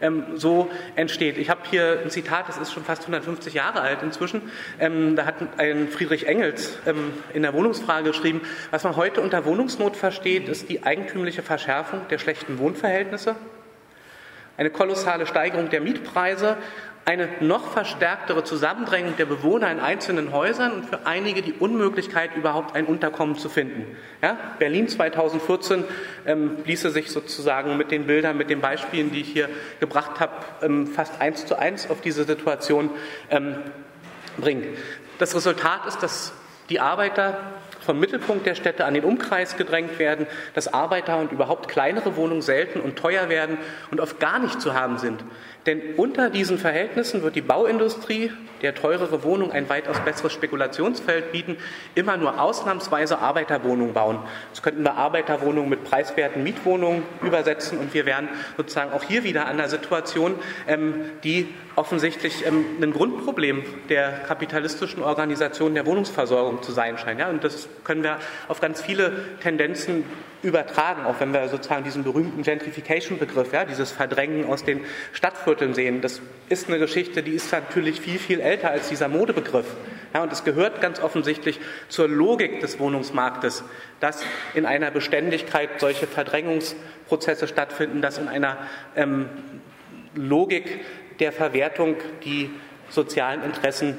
ähm, so entsteht. Ich habe hier ein Zitat, das ist schon fast 150 Jahre alt inzwischen. Ähm, da hat ein Friedrich Engels ähm, in der Wohnungsfrage geschrieben, was man heute unter Wohnungsnot versteht, ist die eigentümliche Verschärfung der schlechten Wohnverhältnisse, eine kolossale Steigerung der Mietpreise, eine noch verstärktere Zusammendrängung der Bewohner in einzelnen Häusern und für einige die Unmöglichkeit, überhaupt ein Unterkommen zu finden. Ja, Berlin 2014 ähm, ließe sich sozusagen mit den Bildern, mit den Beispielen, die ich hier gebracht habe, ähm, fast eins zu eins auf diese Situation ähm, bringen. Das Resultat ist, dass die Arbeiter vom Mittelpunkt der Städte an den Umkreis gedrängt werden, dass Arbeiter und überhaupt kleinere Wohnungen selten und teuer werden und oft gar nicht zu haben sind. Denn unter diesen Verhältnissen wird die Bauindustrie, der teurere Wohnung ein weitaus besseres Spekulationsfeld bieten, immer nur ausnahmsweise Arbeiterwohnungen bauen. Das könnten wir Arbeiterwohnungen mit preiswerten Mietwohnungen übersetzen und wir wären sozusagen auch hier wieder an einer Situation, ähm, die offensichtlich ähm, ein Grundproblem der kapitalistischen Organisation der Wohnungsversorgung zu sein scheint. Und das können wir auf ganz viele Tendenzen übertragen, auch wenn wir sozusagen diesen berühmten Gentrification-Begriff, ja, dieses Verdrängen aus den Stadtvierteln sehen. Das ist eine Geschichte, die ist natürlich viel, viel älter als dieser Modebegriff. Ja, und es gehört ganz offensichtlich zur Logik des Wohnungsmarktes, dass in einer Beständigkeit solche Verdrängungsprozesse stattfinden, dass in einer ähm, Logik der Verwertung die sozialen Interessen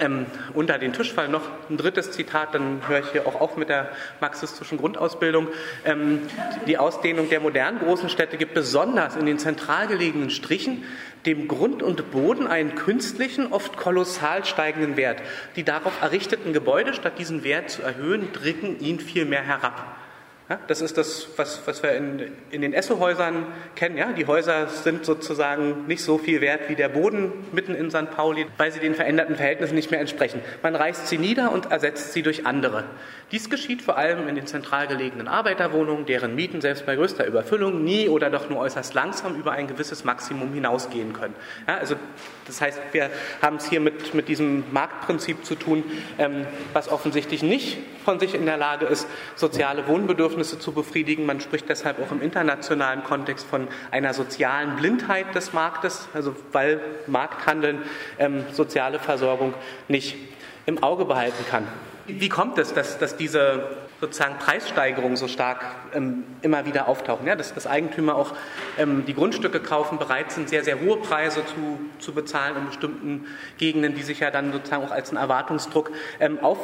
ähm, unter den Tisch fallen. Noch ein drittes Zitat, dann höre ich hier auch auf mit der marxistischen Grundausbildung. Ähm, die Ausdehnung der modernen großen Städte gibt besonders in den zentral gelegenen Strichen dem Grund und Boden einen künstlichen, oft kolossal steigenden Wert. Die darauf errichteten Gebäude, statt diesen Wert zu erhöhen, drücken ihn vielmehr herab. Ja, das ist das, was, was wir in, in den Essohäusern kennen. Ja? Die Häuser sind sozusagen nicht so viel wert wie der Boden mitten in St. Pauli, weil sie den veränderten Verhältnissen nicht mehr entsprechen. Man reißt sie nieder und ersetzt sie durch andere. Dies geschieht vor allem in den zentral gelegenen Arbeiterwohnungen, deren Mieten selbst bei größter Überfüllung nie oder doch nur äußerst langsam über ein gewisses Maximum hinausgehen können. Ja, also das heißt, wir haben es hier mit, mit diesem Marktprinzip zu tun, ähm, was offensichtlich nicht von sich in der Lage ist, soziale Wohnbedürfnisse Bedürfnisse zu befriedigen. Man spricht deshalb auch im internationalen Kontext von einer sozialen Blindheit des Marktes, also weil Markthandeln ähm, soziale Versorgung nicht im Auge behalten kann. Wie kommt es, dass, dass diese sozusagen Preissteigerungen so stark ähm, immer wieder auftauchen? Ja, dass, dass Eigentümer auch ähm, die Grundstücke kaufen, bereit sind, sehr, sehr hohe Preise zu, zu bezahlen in bestimmten Gegenden, die sich ja dann sozusagen auch als ein Erwartungsdruck ähm, auf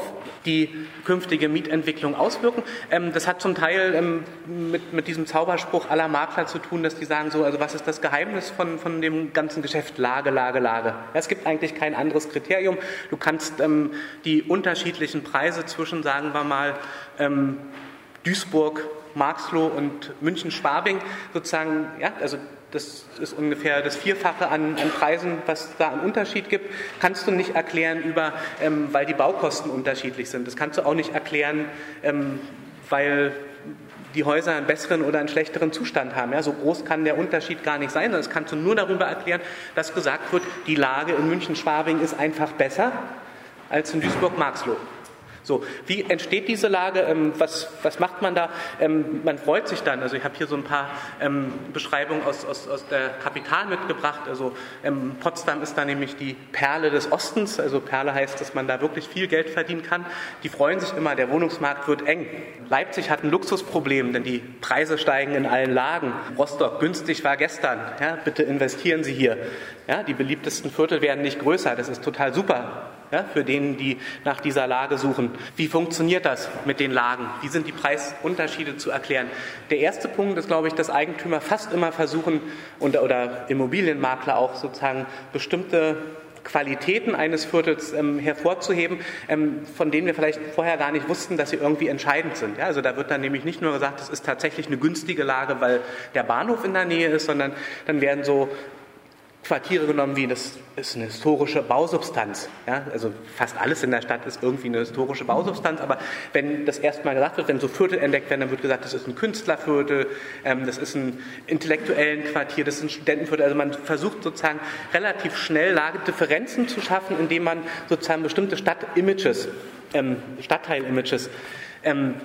die künftige Mietentwicklung auswirken. Ähm, das hat zum Teil ähm, mit, mit diesem Zauberspruch aller Makler zu tun, dass die sagen so, also was ist das Geheimnis von, von dem ganzen Geschäft? Lage, Lage, Lage. Ja, es gibt eigentlich kein anderes Kriterium. Du kannst ähm, die unterschiedlichen Preise zwischen, sagen wir mal, Duisburg, Marxloh und München-Schwabing sozusagen, ja, also das ist ungefähr das Vierfache an, an, Preisen, was da einen Unterschied gibt, kannst du nicht erklären über, ähm, weil die Baukosten unterschiedlich sind. Das kannst du auch nicht erklären, ähm, weil die Häuser einen besseren oder einen schlechteren Zustand haben. Ja, so groß kann der Unterschied gar nicht sein. Das kannst du nur darüber erklären, dass gesagt wird, die Lage in München-Schwabing ist einfach besser als in Duisburg-Marxloh. So, wie entsteht diese Lage? Ähm, was, was macht man da? Ähm, man freut sich dann. Also ich habe hier so ein paar ähm, Beschreibungen aus, aus, aus der Kapital mitgebracht. Also Potsdam ist da nämlich die Perle des Ostens. Also Perle heißt, dass man da wirklich viel Geld verdienen kann. Die freuen sich immer, der Wohnungsmarkt wird eng. Leipzig hat ein Luxusproblem, denn die Preise steigen in allen Lagen. Rostock günstig war gestern. Ja, bitte investieren Sie hier. Ja, die beliebtesten Viertel werden nicht größer. Das ist total super ja, für denen, die nach dieser Lage suchen. Wie funktioniert das mit den Lagen? Wie sind die Preisunterschiede zu erklären? Der erste Punkt ist, glaube ich, dass Eigentümer fast immer versuchen und, oder Immobilienmakler auch sozusagen bestimmte Qualitäten eines Viertels ähm, hervorzuheben, ähm, von denen wir vielleicht vorher gar nicht wussten, dass sie irgendwie entscheidend sind. Ja, also da wird dann nämlich nicht nur gesagt, es ist tatsächlich eine günstige Lage, weil der Bahnhof in der Nähe ist, sondern dann werden so Quartiere genommen wie das ist eine historische Bausubstanz. Ja? Also fast alles in der Stadt ist irgendwie eine historische Bausubstanz, aber wenn das erstmal gesagt wird, wenn so Viertel entdeckt werden, dann wird gesagt, das ist ein Künstlerviertel, ähm, das ist ein intellektuellen Quartier, das ist ein Studentenviertel. Also man versucht sozusagen relativ schnell Lagedifferenzen zu schaffen, indem man sozusagen bestimmte Stadtimages, ähm, Stadtteilimages ähm,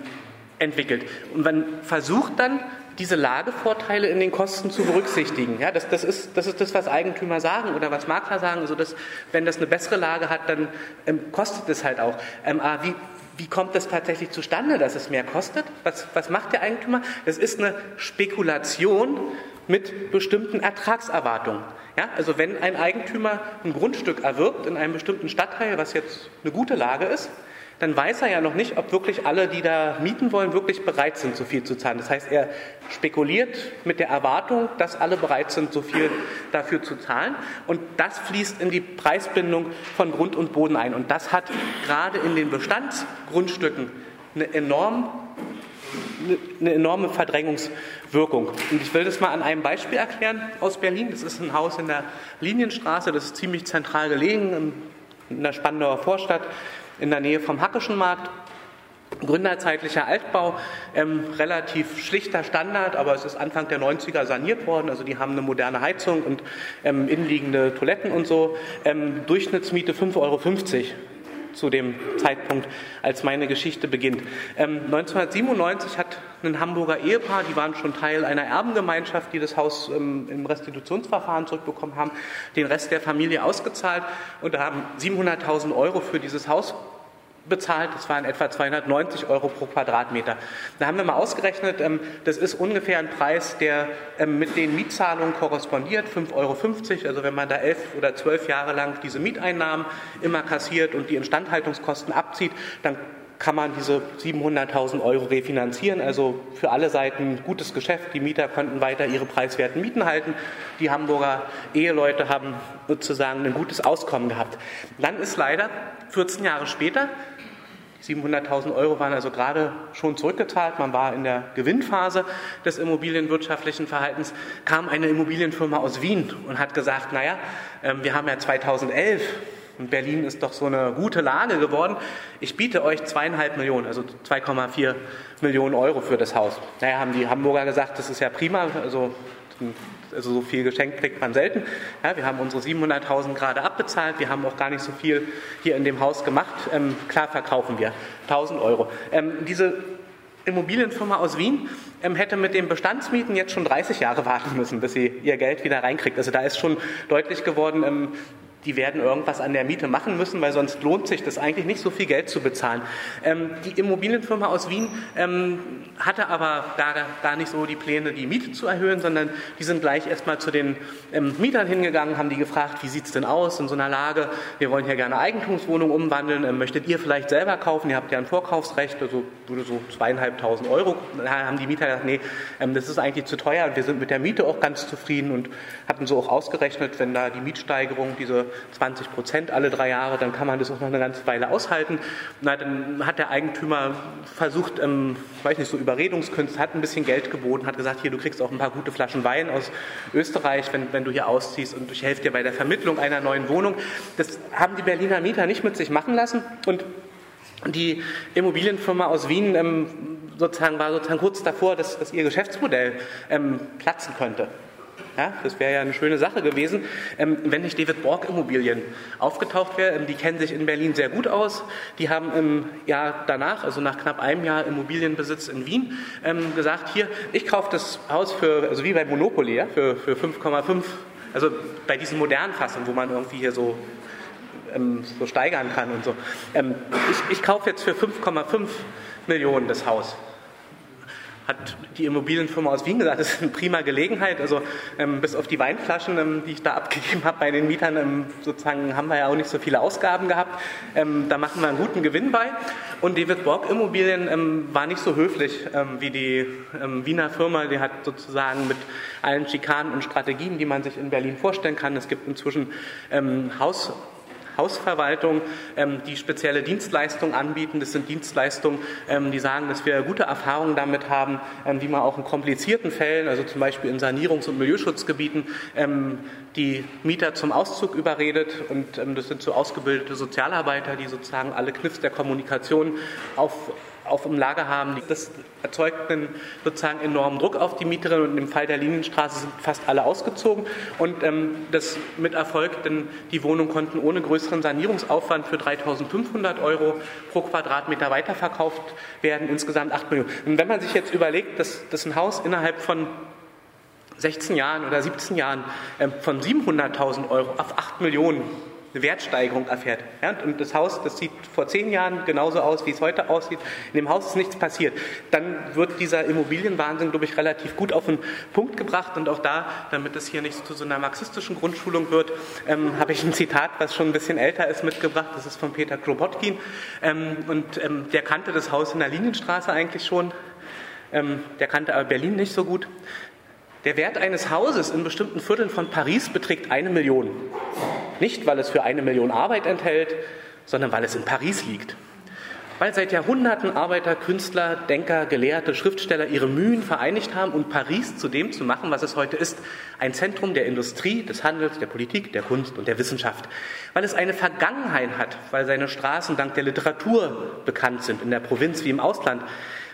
entwickelt. Und man versucht dann diese Lagevorteile in den Kosten zu berücksichtigen. Ja, das, das, ist, das ist das, was Eigentümer sagen oder was Makler sagen. Also dass, wenn das eine bessere Lage hat, dann ähm, kostet es halt auch. Ähm, ah, wie, wie kommt das tatsächlich zustande, dass es mehr kostet? Was, was macht der Eigentümer? Das ist eine Spekulation mit bestimmten Ertragserwartungen. Ja, also wenn ein Eigentümer ein Grundstück erwirbt in einem bestimmten Stadtteil, was jetzt eine gute Lage ist, dann weiß er ja noch nicht, ob wirklich alle, die da mieten wollen, wirklich bereit sind, so viel zu zahlen. Das heißt, er spekuliert mit der Erwartung, dass alle bereit sind, so viel dafür zu zahlen. Und das fließt in die Preisbindung von Grund und Boden ein. Und das hat gerade in den Bestandsgrundstücken eine, enorm, eine enorme Verdrängungswirkung. Und ich will das mal an einem Beispiel erklären aus Berlin. Das ist ein Haus in der Linienstraße, das ist ziemlich zentral gelegen in der Spandauer Vorstadt in der Nähe vom Hackischen Markt. Gründerzeitlicher Altbau, ähm, relativ schlichter Standard, aber es ist Anfang der 90er saniert worden. Also die haben eine moderne Heizung und ähm, innenliegende Toiletten und so. Ähm, Durchschnittsmiete 5,50 Euro zu dem Zeitpunkt, als meine Geschichte beginnt. Ähm, 1997 hat ein Hamburger Ehepaar, die waren schon Teil einer Erbengemeinschaft, die das Haus ähm, im Restitutionsverfahren zurückbekommen haben, den Rest der Familie ausgezahlt und haben 700.000 Euro für dieses Haus bezahlt. Das waren etwa 290 Euro pro Quadratmeter. Da haben wir mal ausgerechnet, ähm, das ist ungefähr ein Preis, der ähm, mit den Mietzahlungen korrespondiert, 5,50 Euro. Also wenn man da elf oder zwölf Jahre lang diese Mieteinnahmen immer kassiert und die Instandhaltungskosten abzieht, dann kann man diese 700.000 Euro refinanzieren. Also für alle Seiten gutes Geschäft. Die Mieter konnten weiter ihre preiswerten Mieten halten. Die Hamburger Eheleute haben sozusagen ein gutes Auskommen gehabt. Dann ist leider 14 Jahre später 700.000 Euro waren also gerade schon zurückgezahlt. Man war in der Gewinnphase des immobilienwirtschaftlichen Verhaltens. Kam eine Immobilienfirma aus Wien und hat gesagt, naja, ähm, wir haben ja 2011 und Berlin ist doch so eine gute Lage geworden. Ich biete euch zweieinhalb Millionen, also 2,4 Millionen Euro für das Haus. Naja, haben die Hamburger gesagt, das ist ja prima, also, also so viel geschenkt kriegt man selten. Ja, wir haben unsere 700.000 gerade abbezahlt, wir haben auch gar nicht so viel hier in dem Haus gemacht. Ähm, klar verkaufen wir 1000 Euro. Ähm, diese Immobilienfirma aus Wien ähm, hätte mit den Bestandsmieten jetzt schon 30 Jahre warten müssen, bis sie ihr Geld wieder reinkriegt. Also da ist schon deutlich geworden, ähm, die werden irgendwas an der Miete machen müssen, weil sonst lohnt sich das eigentlich nicht, so viel Geld zu bezahlen. Ähm, die Immobilienfirma aus Wien ähm, hatte aber gar, gar nicht so die Pläne, die Miete zu erhöhen, sondern die sind gleich erstmal zu den ähm, Mietern hingegangen, haben die gefragt, wie sieht es denn aus in so einer Lage? Wir wollen hier gerne Eigentumswohnung umwandeln. Ähm, möchtet ihr vielleicht selber kaufen? Ihr habt ja ein Vorkaufsrecht, also würde so zweieinhalbtausend Euro. Da haben die Mieter gesagt, nee, ähm, das ist eigentlich zu teuer. Wir sind mit der Miete auch ganz zufrieden und hatten so auch ausgerechnet, wenn da die Mietsteigerung diese 20 Prozent alle drei Jahre, dann kann man das auch noch eine ganze Weile aushalten. Na, dann hat der Eigentümer versucht, ähm, weiß nicht, so Überredungskünste, hat ein bisschen Geld geboten, hat gesagt, hier, du kriegst auch ein paar gute Flaschen Wein aus Österreich, wenn, wenn du hier ausziehst und ich helfe dir bei der Vermittlung einer neuen Wohnung. Das haben die Berliner Mieter nicht mit sich machen lassen und die Immobilienfirma aus Wien ähm, sozusagen war sozusagen kurz davor, dass, dass ihr Geschäftsmodell ähm, platzen könnte. Ja, das wäre ja eine schöne Sache gewesen, ähm, wenn nicht David Borg Immobilien aufgetaucht wäre. Ähm, die kennen sich in Berlin sehr gut aus. Die haben im Jahr danach, also nach knapp einem Jahr Immobilienbesitz in Wien, ähm, gesagt, hier, ich kaufe das Haus für, also wie bei Monopoly, ja, für, für 5,5, also bei diesen modernen Fassungen, wo man irgendwie hier so so steigern kann und so. ich, ich kaufe jetzt für 5,5 Millionen das Haus hat die Immobilienfirma aus Wien gesagt, das ist eine prima Gelegenheit. Also ähm, bis auf die Weinflaschen, ähm, die ich da abgegeben habe bei den Mietern, ähm, sozusagen haben wir ja auch nicht so viele Ausgaben gehabt. Ähm, da machen wir einen guten Gewinn bei. Und David Borg Immobilien ähm, war nicht so höflich ähm, wie die Wiener Firma. Die hat sozusagen mit allen Schikanen und Strategien, die man sich in Berlin vorstellen kann. Es gibt inzwischen Haus Hausverwaltung, ähm, die spezielle Dienstleistungen anbieten. Das sind Dienstleistungen, ähm, die sagen, dass wir gute Erfahrungen damit haben, ähm, wie man auch in komplizierten Fällen, also zum Beispiel in Sanierungs- und Milieuschutzgebieten, die Mieter zum Auszug überredet. Und das sind so ausgebildete Sozialarbeiter, die sozusagen alle Kniffs der Kommunikation auf auf dem Lager haben. Das erzeugt einen sozusagen enormen Druck auf die Mieterinnen und im Fall der Linienstraße sind fast alle ausgezogen und ähm, das mit Erfolg, denn die Wohnungen konnten ohne größeren Sanierungsaufwand für 3.500 Euro pro Quadratmeter weiterverkauft werden, insgesamt 8 Millionen. Und wenn man sich jetzt überlegt, dass, dass ein Haus innerhalb von 16 Jahren oder 17 Jahren äh, von 700.000 Euro auf 8 Millionen eine Wertsteigerung erfährt. Ja, und das Haus, das sieht vor zehn Jahren genauso aus, wie es heute aussieht. In dem Haus ist nichts passiert. Dann wird dieser Immobilienwahnsinn, glaube ich, relativ gut auf den Punkt gebracht. Und auch da, damit es hier nicht zu so einer marxistischen Grundschulung wird, ähm, habe ich ein Zitat, was schon ein bisschen älter ist, mitgebracht. Das ist von Peter Krobotkin. Ähm, und ähm, der kannte das Haus in der Linienstraße eigentlich schon. Ähm, der kannte aber Berlin nicht so gut. Der Wert eines Hauses in bestimmten Vierteln von Paris beträgt eine Million. Nicht, weil es für eine Million Arbeit enthält, sondern weil es in Paris liegt. Weil seit Jahrhunderten Arbeiter, Künstler, Denker, Gelehrte, Schriftsteller ihre Mühen vereinigt haben, um Paris zu dem zu machen, was es heute ist. Ein Zentrum der Industrie, des Handels, der Politik, der Kunst und der Wissenschaft. Weil es eine Vergangenheit hat, weil seine Straßen dank der Literatur bekannt sind, in der Provinz wie im Ausland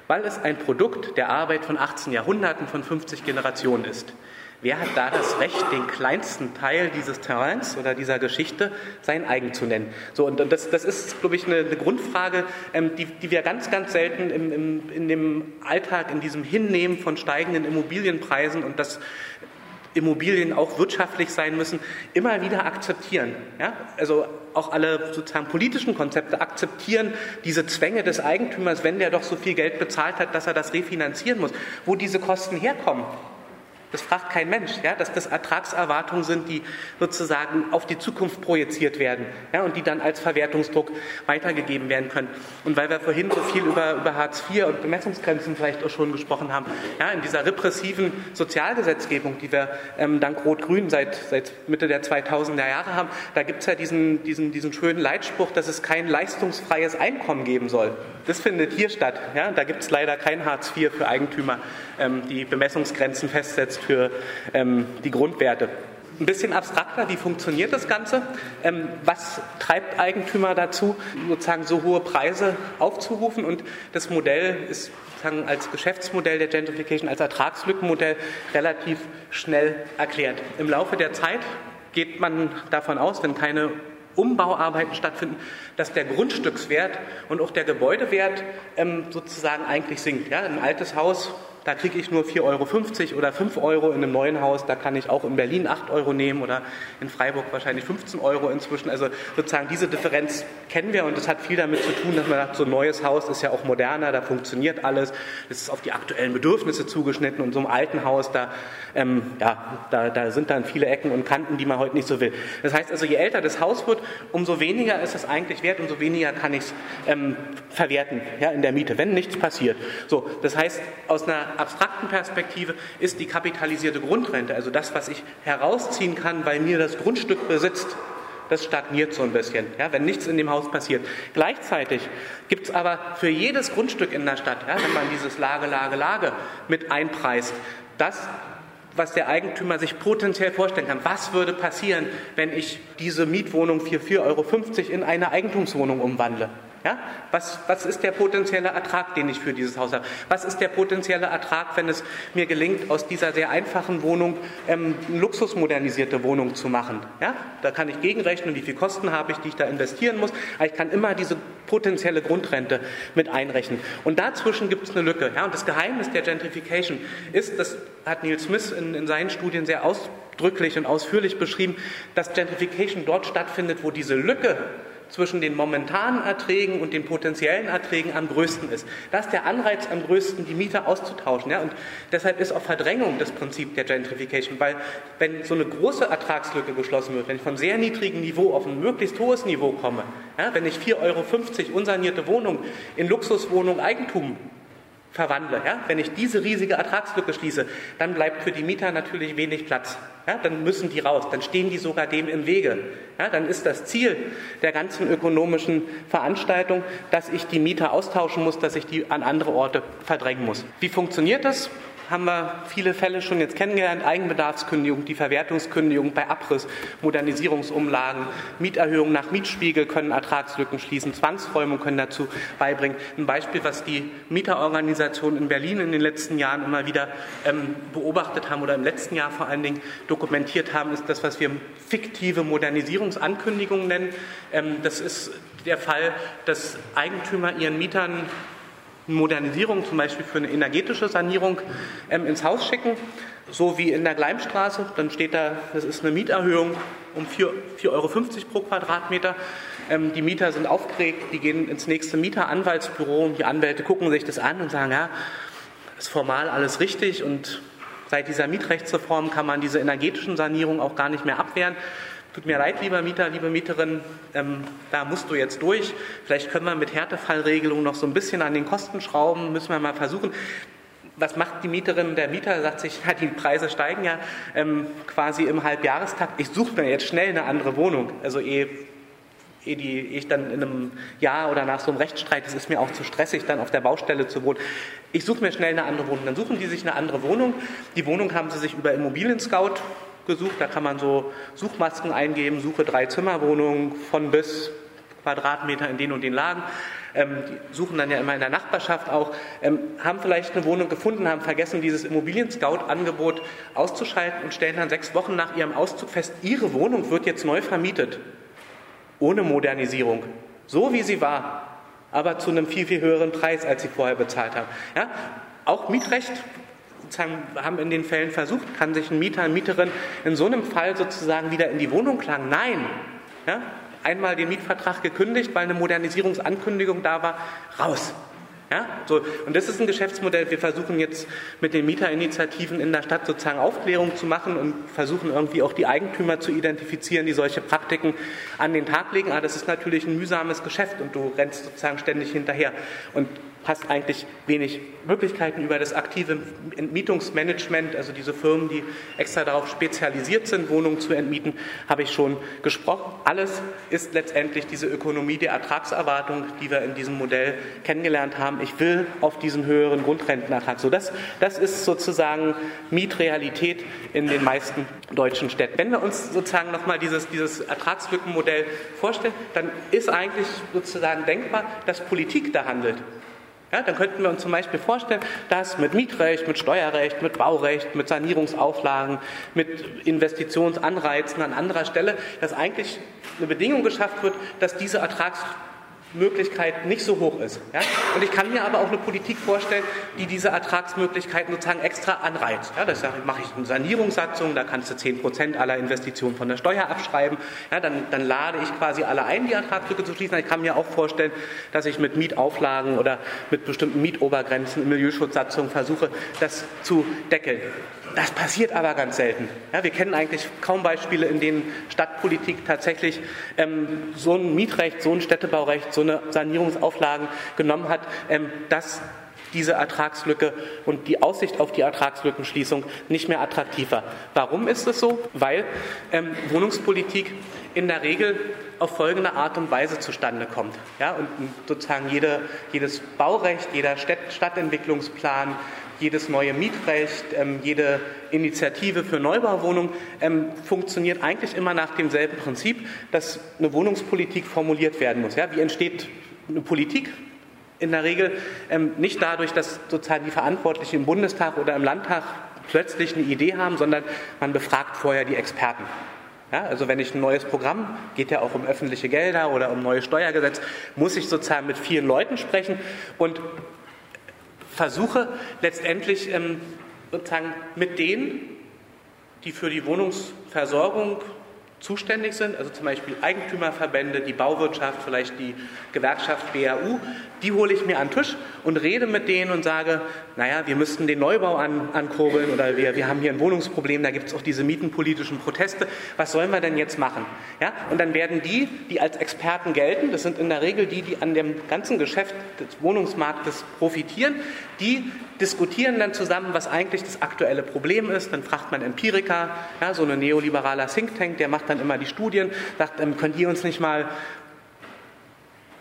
weil es ein Produkt der Arbeit von 18 Jahrhunderten, von 50 Generationen ist. Wer hat da das Recht, den kleinsten Teil dieses Terrains oder dieser Geschichte sein eigen zu nennen? So, und das, das ist, glaube ich, eine, eine Grundfrage, ähm, die, die, wir ganz, ganz selten im, im, in dem Alltag, in diesem Hinnehmen von steigenden Immobilienpreisen und das Immobilien auch wirtschaftlich sein müssen, immer wieder akzeptieren. Ja? Also auch alle sozusagen politischen Konzepte akzeptieren diese Zwänge des Eigentümers, wenn der doch so viel Geld bezahlt hat, dass er das refinanzieren muss. Wo diese Kosten herkommen, das fragt kein Mensch, ja, dass das Ertragserwartungen sind, die sozusagen auf die Zukunft projiziert werden ja, und die dann als Verwertungsdruck weitergegeben werden können. Und weil wir vorhin so viel über, über Hartz IV und Bemessungsgrenzen vielleicht auch schon gesprochen haben, ja, in dieser repressiven Sozialgesetzgebung, die wir ähm, dank Rot-Grün seit, seit Mitte der 2000er Jahre haben, da gibt es ja diesen, diesen, diesen schönen Leitspruch, dass es kein leistungsfreies Einkommen geben soll. Das findet hier statt. Ja, da gibt es leider kein Hartz IV für Eigentümer, ähm, die Bemessungsgrenzen festsetzen setzt für ähm, die Grundwerte. Ein bisschen abstrakter, wie funktioniert das Ganze? Ähm, was treibt Eigentümer dazu, sozusagen so hohe Preise aufzurufen? Und das Modell ist sozusagen als Geschäftsmodell der Gentrification, als Ertragslückenmodell relativ schnell erklärt. Im Laufe der Zeit geht man davon aus, wenn keine Umbauarbeiten stattfinden, dass der Grundstückswert und auch der Gebäudewert ähm, sozusagen eigentlich sinkt. Ja, ein altes Haus da kriege ich nur 4,50 Euro oder 5 Euro in einem neuen Haus, da kann ich auch in Berlin 8 Euro nehmen oder in Freiburg wahrscheinlich 15 Euro inzwischen. Also sozusagen diese Differenz kennen wir und das hat viel damit zu tun, dass man sagt, so ein neues Haus ist ja auch moderner, da funktioniert alles, es ist auf die aktuellen Bedürfnisse zugeschnitten und so einem alten Haus, da, ähm, ja, da, da sind dann viele Ecken und Kanten, die man heute nicht so will. Das heißt also, je älter das Haus wird, umso weniger ist es eigentlich wert, umso weniger kann ich es ähm, verwerten ja, in der Miete, wenn nichts passiert. So, das heißt, aus einer abstrakten Perspektive ist die kapitalisierte Grundrente, also das, was ich herausziehen kann, weil mir das Grundstück besitzt, das stagniert so ein bisschen, ja, wenn nichts in dem Haus passiert. Gleichzeitig gibt es aber für jedes Grundstück in der Stadt, ja, wenn man dieses Lage, Lage, Lage mit einpreist, das, was der Eigentümer sich potenziell vorstellen kann. Was würde passieren, wenn ich diese Mietwohnung für 4,50 Euro in eine Eigentumswohnung umwandle? Ja? Was, was ist der potenzielle Ertrag, den ich für dieses Haus habe? Was ist der potenzielle Ertrag, wenn es mir gelingt, aus dieser sehr einfachen Wohnung ähm, eine luxusmodernisierte Wohnung zu machen? Ja? Da kann ich gegenrechnen, wie viel Kosten habe ich, die ich da investieren muss. Aber ich kann immer diese potenzielle Grundrente mit einrechnen. Und dazwischen gibt es eine Lücke. Ja? Und das Geheimnis der Gentrification ist, das hat Neil Smith in, in seinen Studien sehr ausdrücklich und ausführlich beschrieben, dass Gentrification dort stattfindet, wo diese Lücke zwischen den momentanen Erträgen und den potenziellen Erträgen am größten ist. Da ist der Anreiz am größten, die Mieter auszutauschen. Ja? Und deshalb ist auch Verdrängung das Prinzip der Gentrification, weil wenn so eine große Ertragslücke geschlossen wird, wenn ich von sehr niedrigem Niveau auf ein möglichst hohes Niveau komme, ja? wenn ich 4,50 Euro unsanierte Wohnung in Luxuswohnung Eigentum verwandle, ja, wenn ich diese riesige Ertragslücke schließe, dann bleibt für die Mieter natürlich wenig Platz. Ja, dann müssen die raus, dann stehen die sogar dem im Wege. Ja, dann ist das Ziel der ganzen ökonomischen Veranstaltung, dass ich die Mieter austauschen muss, dass ich die an andere Orte verdrängen muss. Wie funktioniert das? Haben wir viele Fälle schon jetzt kennengelernt. Eigenbedarfskündigung, die Verwertungskündigung bei Abriss, Modernisierungsumlagen, Mieterhöhungen nach Mietspiegel können Ertragslücken schließen, Zwangsräumung können dazu beibringen. Ein Beispiel, was die Mieterorganisationen in Berlin in den letzten Jahren immer wieder ähm, beobachtet haben oder im letzten Jahr vor allen Dingen dokumentiert haben, ist das, was wir fiktive Modernisierungsankündigungen nennen. Ähm, das ist der Fall, dass Eigentümer ihren Mietern Modernisierung, zum Beispiel für eine energetische Sanierung, ähm, ins Haus schicken, so wie in der Gleimstraße. Dann steht da, das ist eine Mieterhöhung um 4,50 Euro pro Quadratmeter. Ähm, die Mieter sind aufgeregt, die gehen ins nächste Mieteranwaltsbüro und die Anwälte gucken sich das an und sagen, ja, ist formal alles richtig und seit dieser Mietrechtsreform kann man diese energetischen Sanierungen auch gar nicht mehr abwehren. Tut mir leid, lieber Mieter, liebe Mieterin, ähm, da musst du jetzt durch. Vielleicht können wir mit Härtefallregelung noch so ein bisschen an den Kosten schrauben, müssen wir mal versuchen. Was macht die Mieterin? Der Mieter sagt sich, ja, die Preise steigen ja ähm, quasi im Halbjahrestakt. Ich suche mir jetzt schnell eine andere Wohnung. Also eh ehe die, ich dann in einem Jahr oder nach so einem Rechtsstreit, es ist mir auch zu stressig, dann auf der Baustelle zu wohnen. Ich suche mir schnell eine andere Wohnung. Dann suchen die sich eine andere Wohnung. Die Wohnung haben sie sich über Immobilien Scout gesucht. Da kann man so Suchmasken eingeben, suche drei Zimmerwohnungen von bis Quadratmeter in den und den Lagen. Ähm, die suchen dann ja immer in der Nachbarschaft auch, ähm, haben vielleicht eine Wohnung gefunden, haben vergessen, dieses Immobilien-Scout-Angebot auszuschalten und stellen dann sechs Wochen nach ihrem Auszug fest, ihre Wohnung wird jetzt neu vermietet. Ohne Modernisierung. So wie sie war. Aber zu einem viel, viel höheren Preis, als sie vorher bezahlt haben. Ja? Auch Mietrecht haben in den Fällen versucht, kann sich ein Mieter, eine Mieterin in so einem Fall sozusagen wieder in die Wohnung klagen? Nein. Ja? Einmal den Mietvertrag gekündigt, weil eine Modernisierungsankündigung da war, raus. Ja, so, und das ist ein Geschäftsmodell. Wir versuchen jetzt mit den Mieterinitiativen in der Stadt sozusagen Aufklärung zu machen und versuchen irgendwie auch die Eigentümer zu identifizieren, die solche Praktiken an den Tag legen. Aber das ist natürlich ein mühsames Geschäft und du rennst sozusagen ständig hinterher. Und hast eigentlich wenig Möglichkeiten über das aktive Entmietungsmanagement, also diese Firmen, die extra darauf spezialisiert sind, Wohnungen zu entmieten, habe ich schon gesprochen. Alles ist letztendlich diese Ökonomie der Ertragserwartung, die wir in diesem Modell kennengelernt haben. Ich will auf diesen höheren Grundrentenertrag. So, das, das ist sozusagen Mietrealität in den meisten deutschen Städten. Wenn wir uns sozusagen nochmal dieses, dieses Ertragslückenmodell vorstellen, dann ist eigentlich sozusagen denkbar, dass Politik da handelt. Ja, dann könnten wir uns zum Beispiel vorstellen, dass mit Mietrecht, mit Steuerrecht, mit Baurecht, mit Sanierungsauflagen, mit Investitionsanreizen an anderer Stelle, dass eigentlich eine Bedingung geschafft wird, dass diese Ertrags Möglichkeit nicht so hoch ist. Ja? Und ich kann mir aber auch eine Politik vorstellen, die diese Ertragsmöglichkeiten sozusagen extra anreizt. Ja, das mache ich eine Sanierungssatzung, da kannst du 10 Prozent aller Investitionen von der Steuer abschreiben. Ja, dann, dann lade ich quasi alle ein, die Ertragslücke zu schließen. Ich kann mir auch vorstellen, dass ich mit Mietauflagen oder mit bestimmten Mietobergrenzen Milieuschutzsatzungen versuche, das zu deckeln. Das passiert aber ganz selten. Ja, wir kennen eigentlich kaum Beispiele, in denen Stadtpolitik tatsächlich ähm, so ein Mietrecht, so ein Städtebaurecht, so eine Sanierungsauflagen genommen hat, ähm, dass diese Ertragslücke und die Aussicht auf die Ertragslückenschließung nicht mehr attraktiv war. Warum ist es so? Weil ähm, Wohnungspolitik in der Regel auf folgende Art und Weise zustande kommt. Ja, und sozusagen jede, jedes Baurecht, jeder Stadt, Stadtentwicklungsplan, jedes neue Mietrecht, ähm, jede Initiative für Neubauwohnungen ähm, funktioniert eigentlich immer nach demselben Prinzip, dass eine Wohnungspolitik formuliert werden muss. Ja, wie entsteht eine Politik? In der Regel ähm, nicht dadurch, dass sozusagen die Verantwortlichen im Bundestag oder im Landtag plötzlich eine Idee haben, sondern man befragt vorher die Experten. Ja, also wenn ich ein neues Programm, geht ja auch um öffentliche Gelder oder um neues Steuergesetz, muss ich sozusagen mit vielen Leuten sprechen und versuche letztendlich ähm, sozusagen mit denen, die für die Wohnungsversorgung zuständig sind, also zum Beispiel Eigentümerverbände, die Bauwirtschaft, vielleicht die Gewerkschaft BAU, die hole ich mir an den Tisch und rede mit denen und sage, naja, wir müssten den Neubau an, ankurbeln oder wir, wir haben hier ein Wohnungsproblem, da gibt es auch diese mietenpolitischen Proteste, was sollen wir denn jetzt machen? Ja? Und dann werden die, die als Experten gelten, das sind in der Regel die, die an dem ganzen Geschäft des Wohnungsmarktes profitieren, die diskutieren dann zusammen, was eigentlich das aktuelle Problem ist. Dann fragt man Empiriker, ja, so ein neoliberaler Think Tank, der macht dann immer die Studien, sagt, ähm, könnt ihr uns nicht mal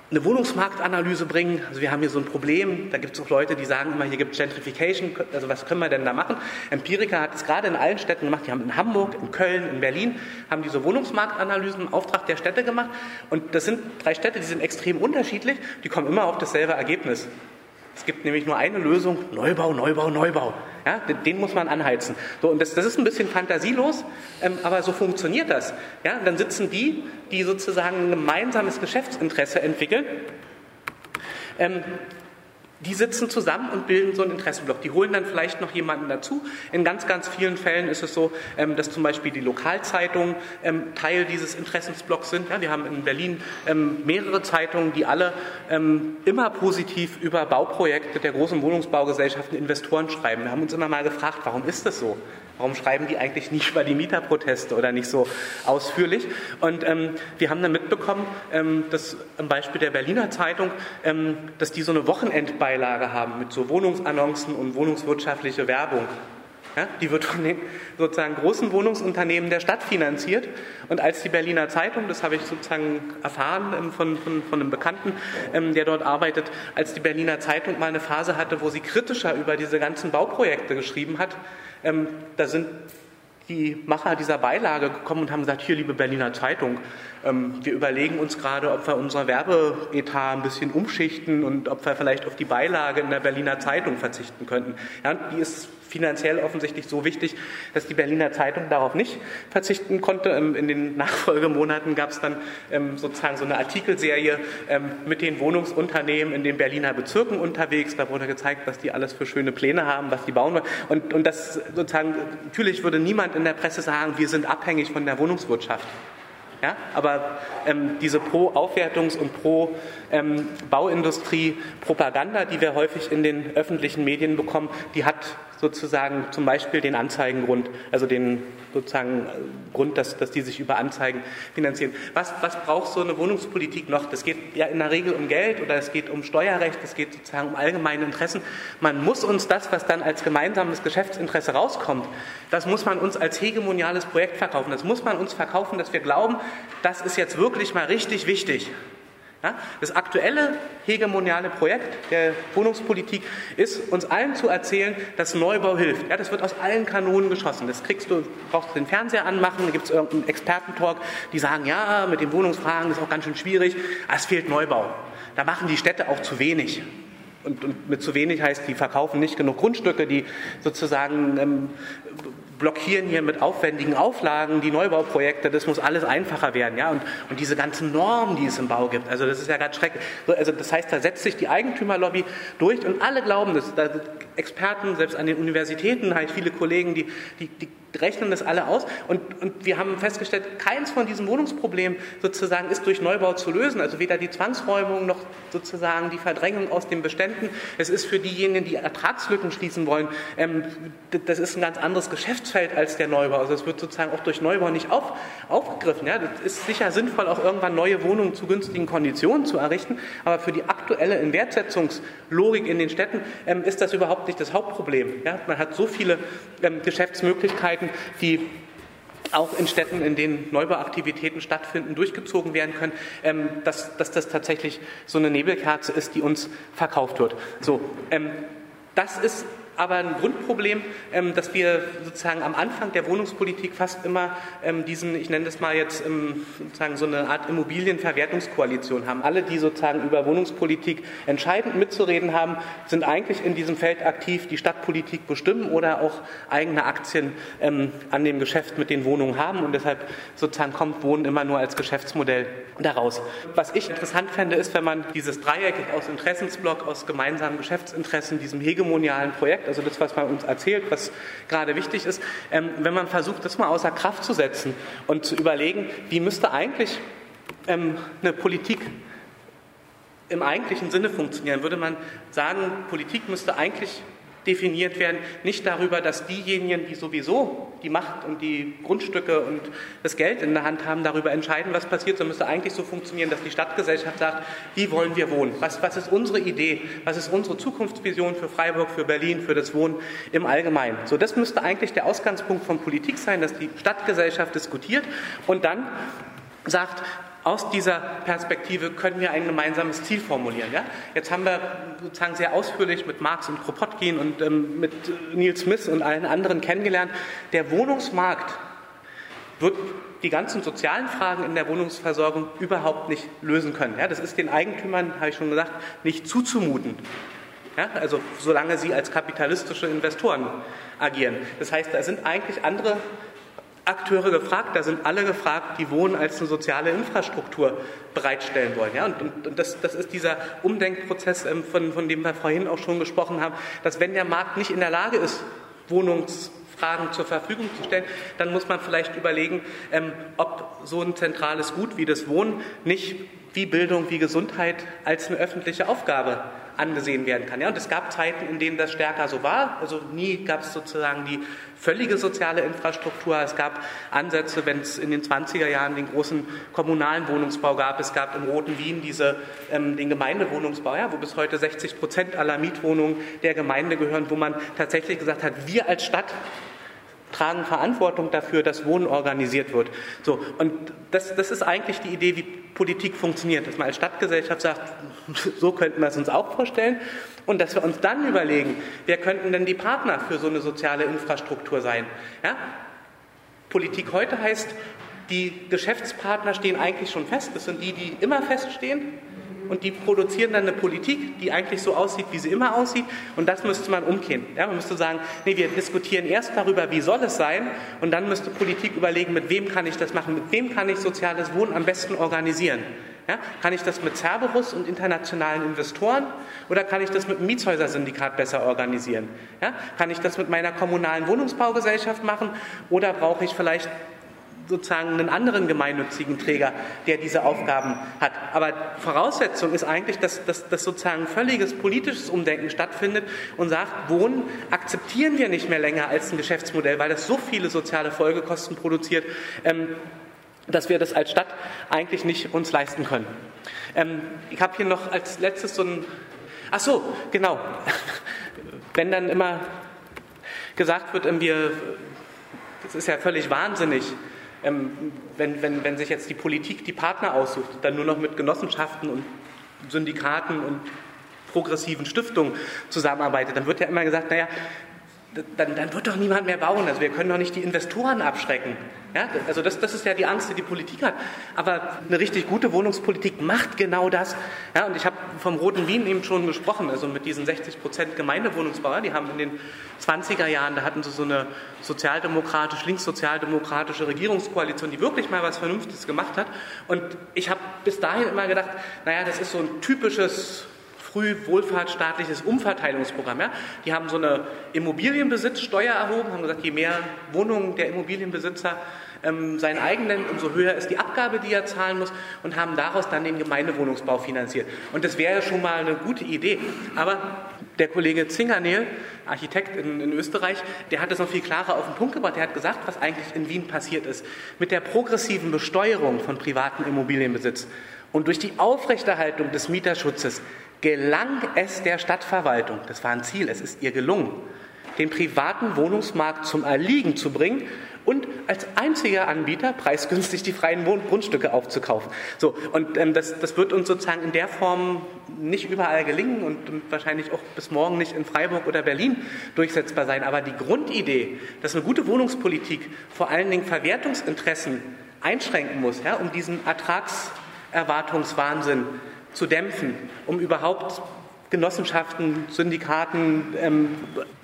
eine Wohnungsmarktanalyse bringen. Also wir haben hier so ein Problem, da gibt es auch Leute, die sagen immer, hier gibt es Gentrification, also was können wir denn da machen? Empirica hat es gerade in allen Städten gemacht, die haben in Hamburg, in Köln, in Berlin, haben diese Wohnungsmarktanalysen im Auftrag der Städte gemacht und das sind drei Städte, die sind extrem unterschiedlich, die kommen immer auf dasselbe Ergebnis. Es gibt nämlich nur eine Lösung, Neubau, Neubau, Neubau. Ja, den muss man anheizen. So, und das, das ist ein bisschen fantasielos, ähm, aber so funktioniert das. Ja, dann sitzen die, die sozusagen ein gemeinsames Geschäftsinteresse entwickeln, ähm, die sitzen zusammen und bilden so einen Interessenblock. Die holen dann vielleicht noch jemanden dazu. In ganz, ganz vielen Fällen ist es so, ähm, dass zum Beispiel die Lokalzeitungen ähm, Teil dieses Interessensblocks sind. wir haben in Berlin ähm, mehrere Zeitungen, die alle immer positiv über Bauprojekte der großen Wohnungsbaugesellschaften Investoren schreiben. Wir haben uns immer mal gefragt, warum ist das so? Warum schreiben die eigentlich nicht über die Mieterproteste oder nicht so ausführlich? Und ähm, wir haben dann mitbekommen, ähm, dass am Beispiel der Berliner Zeitung, ähm, dass die so eine Wochenendbeilage haben mit so Wohnungsannoncen und wohnungswirtschaftliche Werbung. Ja, die wird von den sozusagen großen Wohnungsunternehmen der Stadt finanziert. Und als die Berliner Zeitung, das habe ich sozusagen erfahren ähm, von, von, von einem Bekannten, ähm, der dort arbeitet, als die Berliner Zeitung mal eine Phase hatte, wo sie kritischer über diese ganzen Bauprojekte geschrieben hat, ähm, da sind die Macher dieser Beilage gekommen und haben gesagt, hier, liebe Berliner Zeitung, ähm, wir überlegen uns gerade, ob wir unser Werbeetat ein bisschen umschichten und ob wir vielleicht auf die Beilage in der Berliner Zeitung verzichten könnten. Ja, die ist finanziell offensichtlich so wichtig, dass die Berliner Zeitung darauf nicht verzichten konnte. Ähm, in den Nachfolgemonaten gab es dann ähm, sozusagen so eine Artikelserie ähm, mit den Wohnungsunternehmen in den Berliner Bezirken unterwegs. Da wurde gezeigt, was die alles für schöne Pläne haben, was die bauen wollen. Und, und das sozusagen, natürlich würde niemand in der Presse sagen, wir sind abhängig von der Wohnungswirtschaft. Ja, aber ähm, diese Pro-Aufwertungs- und Pro-Bauindustrie-Propaganda, ähm, die wir häufig in den öffentlichen Medien bekommen, die hat sozusagen zum Beispiel den Anzeigengrund, also den sozusagen äh, Grund, dass, dass die sich über Anzeigen finanzieren. Was, was braucht so eine Wohnungspolitik noch? Das geht ja in der Regel um Geld oder es geht um Steuerrecht, es geht sozusagen um allgemeine Interessen. Man muss uns das, was dann als gemeinsames Geschäftsinteresse rauskommt, das muss man uns als hegemoniales Projekt verkaufen. Das muss man uns verkaufen, dass wir glauben, das ist jetzt wirklich mal richtig wichtig. Das aktuelle hegemoniale Projekt der Wohnungspolitik ist, uns allen zu erzählen, dass Neubau hilft. Ja, das wird aus allen Kanonen geschossen. Das kriegst du, brauchst du den Fernseher anmachen, da gibt es irgendeinen Expertentalk, die sagen, ja, mit den Wohnungsfragen ist auch ganz schön schwierig, es fehlt Neubau. Da machen die Städte auch zu wenig. und, und, mit zu wenig heißt, die verkaufen nicht genug Grundstücke, die sozusagen ähm, blockieren hier mit aufwendigen Auflagen die Neubauprojekte. Das muss alles einfacher werden. Ja? Und, und diese ganzen Normen, die es im Bau gibt, also das ist ja ganz schrecklich. Also das heißt, da setzt sich die Eigentümerlobby durch und alle glauben das. Da Experten, selbst an den Universitäten, ich viele Kollegen, die, die, die rechnen das alle aus. Und, und wir haben festgestellt, keins von diesen Problemen sozusagen ist durch Neubau zu lösen. Also weder die Zwangsräumung noch sozusagen die Verdrängung aus den Beständen. Es ist für diejenigen, die Ertragslücken schließen wollen, ähm, das ist ein ganz anderes Geschäftsfeld als der Neubau. Also es wird sozusagen auch durch Neubau nicht auf, aufgegriffen. Ja, das ist sicher sinnvoll, auch irgendwann neue Wohnungen zu günstigen Konditionen zu errichten. Aber für die aktuelle Inwertsetzungslogik in den Städten ähm, ist das überhaupt nicht das Hauptproblem. Ja, man hat so viele ähm, Geschäftsmöglichkeiten, die auch in Städten, in denen Neubauaktivitäten stattfinden, durchgezogen werden können, ähm, dass, dass, das tatsächlich so eine Nebelkerze ist, die uns verkauft wird. So, ähm, das ist aber ein Grundproblem, ähm, dass wir sozusagen am Anfang der Wohnungspolitik fast immer ähm, diesen, ich nenne das mal jetzt ähm, sozusagen so eine Art Immobilienverwertungskoalition haben. Alle, die sozusagen über Wohnungspolitik entscheidend mitzureden haben, sind eigentlich in diesem Feld aktiv, die Stadtpolitik bestimmen oder auch eigene Aktien an dem Geschäft mit den Wohnungen haben und deshalb sozusagen kommt Wohnen immer nur als Geschäftsmodell daraus. Was ich interessant fände, ist, wenn man dieses Dreieck aus Interessensblock, aus gemeinsamen Geschäftsinteressen, diesem hegemonialen Projekt also das, was man uns erzählt, was gerade wichtig ist, ähm, wenn man versucht, das mal außer Kraft zu setzen und zu überlegen, wie müsste eigentlich ähm, eine Politik im eigentlichen Sinne funktionieren, würde man sagen, Politik müsste eigentlich definiert werden, nicht darüber, dass diejenigen, die sowieso die Macht und die Grundstücke und das Geld in der Hand haben, darüber entscheiden, was passiert, sondern müsste eigentlich so funktionieren, dass die Stadtgesellschaft sagt, wie wollen wir wohnen? Was, was ist unsere Idee? Was ist unsere Zukunftsvision für Freiburg, für Berlin, für das Wohnen im Allgemeinen? So, das müsste eigentlich der Ausgangspunkt von Politik sein, dass die Stadtgesellschaft diskutiert und dann sagt, aus dieser Perspektive können wir ein gemeinsames Ziel formulieren. Ja? Jetzt haben wir sozusagen sehr ausführlich mit Marx und Kropotkin und ähm, mit Neil Smith und allen anderen kennengelernt, der Wohnungsmarkt wird die ganzen sozialen Fragen in der Wohnungsversorgung überhaupt nicht lösen können. Ja, das ist den Eigentümern, habe ich schon gesagt, nicht zuzumuten. Ja, also solange sie als kapitalistische Investoren agieren. Das heißt, da sind eigentlich andere Akteure gefragt, da sind alle gefragt, die Wohnen als eine soziale Infrastruktur bereitstellen wollen. Ja? Und, und, und das, das, ist dieser Umdenkprozess, ähm, von, von dem wir vorhin auch schon gesprochen haben, dass wenn der Markt nicht in der Lage ist, Wohnungsfragen zur Verfügung zu stellen, dann muss man vielleicht überlegen, ähm, ob so ein zentrales Gut wie das Wohnen nicht wie Bildung, wie Gesundheit als eine öffentliche Aufgabe angesehen werden kann. Ja, und es gab Zeiten, in denen das stärker so war. Also nie gab es sozusagen die völlige soziale Infrastruktur. Es gab Ansätze, wenn es in den 20er Jahren den großen kommunalen Wohnungsbau gab. Es gab im Roten Wien diese, ähm, den Gemeindewohnungsbau, ja, wo bis heute 60 Prozent aller Mietwohnungen der Gemeinde gehören, wo man tatsächlich gesagt hat, wir als Stadt tragen Verantwortung dafür, dass Wohnen organisiert wird. So, und das, das ist eigentlich die Idee, wie Politik funktioniert, dass man als Stadtgesellschaft sagt, <laughs> so könnten wir es uns auch vorstellen und dass wir uns dann überlegen, wer könnten denn die Partner für so eine soziale Infrastruktur sein. Ja? Politik heute heißt, die Geschäftspartner stehen eigentlich schon fest, das sind die, die immer feststehen und die produzieren dann eine Politik, die eigentlich so aussieht, wie sie immer aussieht. Und das müsste man umkehren. Ja, man müsste sagen, nee, wir diskutieren erst darüber, wie soll es sein, und dann müsste Politik überlegen, mit wem kann ich das machen, mit wem kann ich soziales Wohnen am besten organisieren. Ja, kann ich das mit Cerberus und internationalen Investoren oder kann ich das mit dem Mietshäusersyndikat besser organisieren? Ja, kann ich das mit meiner kommunalen Wohnungsbaugesellschaft machen oder brauche ich vielleicht sozusagen einen anderen gemeinnützigen Träger, der diese Aufgaben hat. Aber Voraussetzung ist eigentlich, dass, dass, dass sozusagen völliges politisches Umdenken stattfindet und sagt, Wohnen akzeptieren wir nicht mehr länger als ein Geschäftsmodell, weil das so viele soziale Folgekosten produziert, ähm, dass wir das als Stadt eigentlich nicht uns leisten können. Ähm, ich habe hier noch als letztes so ein, ach so, genau, <laughs> wenn dann immer gesagt wird, ähm, wir, das ist ja völlig wahnsinnig, ähm, wenn, wenn, wenn sich jetzt die Politik die Partner aussucht, dann nur noch mit Genossenschaften und Syndikaten und progressiven Stiftungen zusammenarbeitet, dann wird ja immer gesagt, naja, dann, dann wird doch niemand mehr bauen. Also wir können doch nicht die Investoren abschrecken. Ja, also das, das ist ja die Angst, die die Politik hat. Aber eine richtig gute Wohnungspolitik macht genau das. Ja, und ich habe vom Roten Wien eben schon gesprochen, also mit diesen 60 Prozent Gemeindewohnungsbauer, die haben in den 20er Jahren, da hatten sie so eine sozialdemokratisch, linkssozialdemokratische Regierungskoalition, die wirklich mal was Vernünftiges gemacht hat. Und ich habe bis dahin immer gedacht, naja, das ist so ein typisches früh wohlfahrtsstaatliches Umverteilungsprogramm. Ja? Die haben so eine Immobilienbesitzsteuer erhoben, haben gesagt, je mehr Wohnungen der Immobilienbesitzer ähm, seinen eigenen, umso höher ist die Abgabe, die er zahlen muss und haben daraus dann den Gemeindewohnungsbau finanziert. Und das wäre schon mal eine gute Idee. Aber der Kollege Zingernehl, Architekt in, in, Österreich, der hat das noch viel klarer auf den Punkt gebracht. Der hat gesagt, was eigentlich in Wien passiert ist. Mit der progressiven Besteuerung von privaten Immobilienbesitz und durch die Aufrechterhaltung des Mieterschutzes gelang es der Stadtverwaltung, das war ein Ziel, es ist ihr gelungen, den privaten Wohnungsmarkt zum Erliegen zu bringen und als einziger Anbieter preisgünstig die freien Grundstücke aufzukaufen. So, und ähm, das, das wird uns sozusagen in der Form nicht überall gelingen und, und, wahrscheinlich auch bis morgen nicht in Freiburg oder Berlin durchsetzbar sein. Aber die Grundidee, dass eine gute Wohnungspolitik vor allen Dingen Verwertungsinteressen einschränken muss, ja, um diesen Ertragserwartungswahnsinn zu dämpfen, um überhaupt Genossenschaften, Syndikaten, ähm,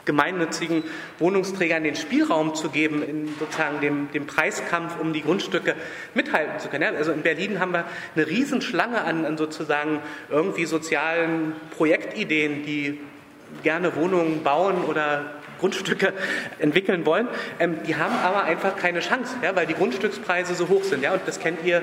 gemeinnützigen Wohnungsträgern den Spielraum zu geben, in sozusagen dem, dem Preiskampf um die Grundstücke mithalten zu können. Ja, also in Berlin haben wir eine Riesenschlange an, an sozusagen irgendwie sozialen Projektideen, die gerne Wohnungen bauen oder Grundstücke <laughs> entwickeln wollen. Ähm, die haben aber einfach keine Chance, ja, weil die Grundstückspreise so hoch sind. Ja, und das kennt ihr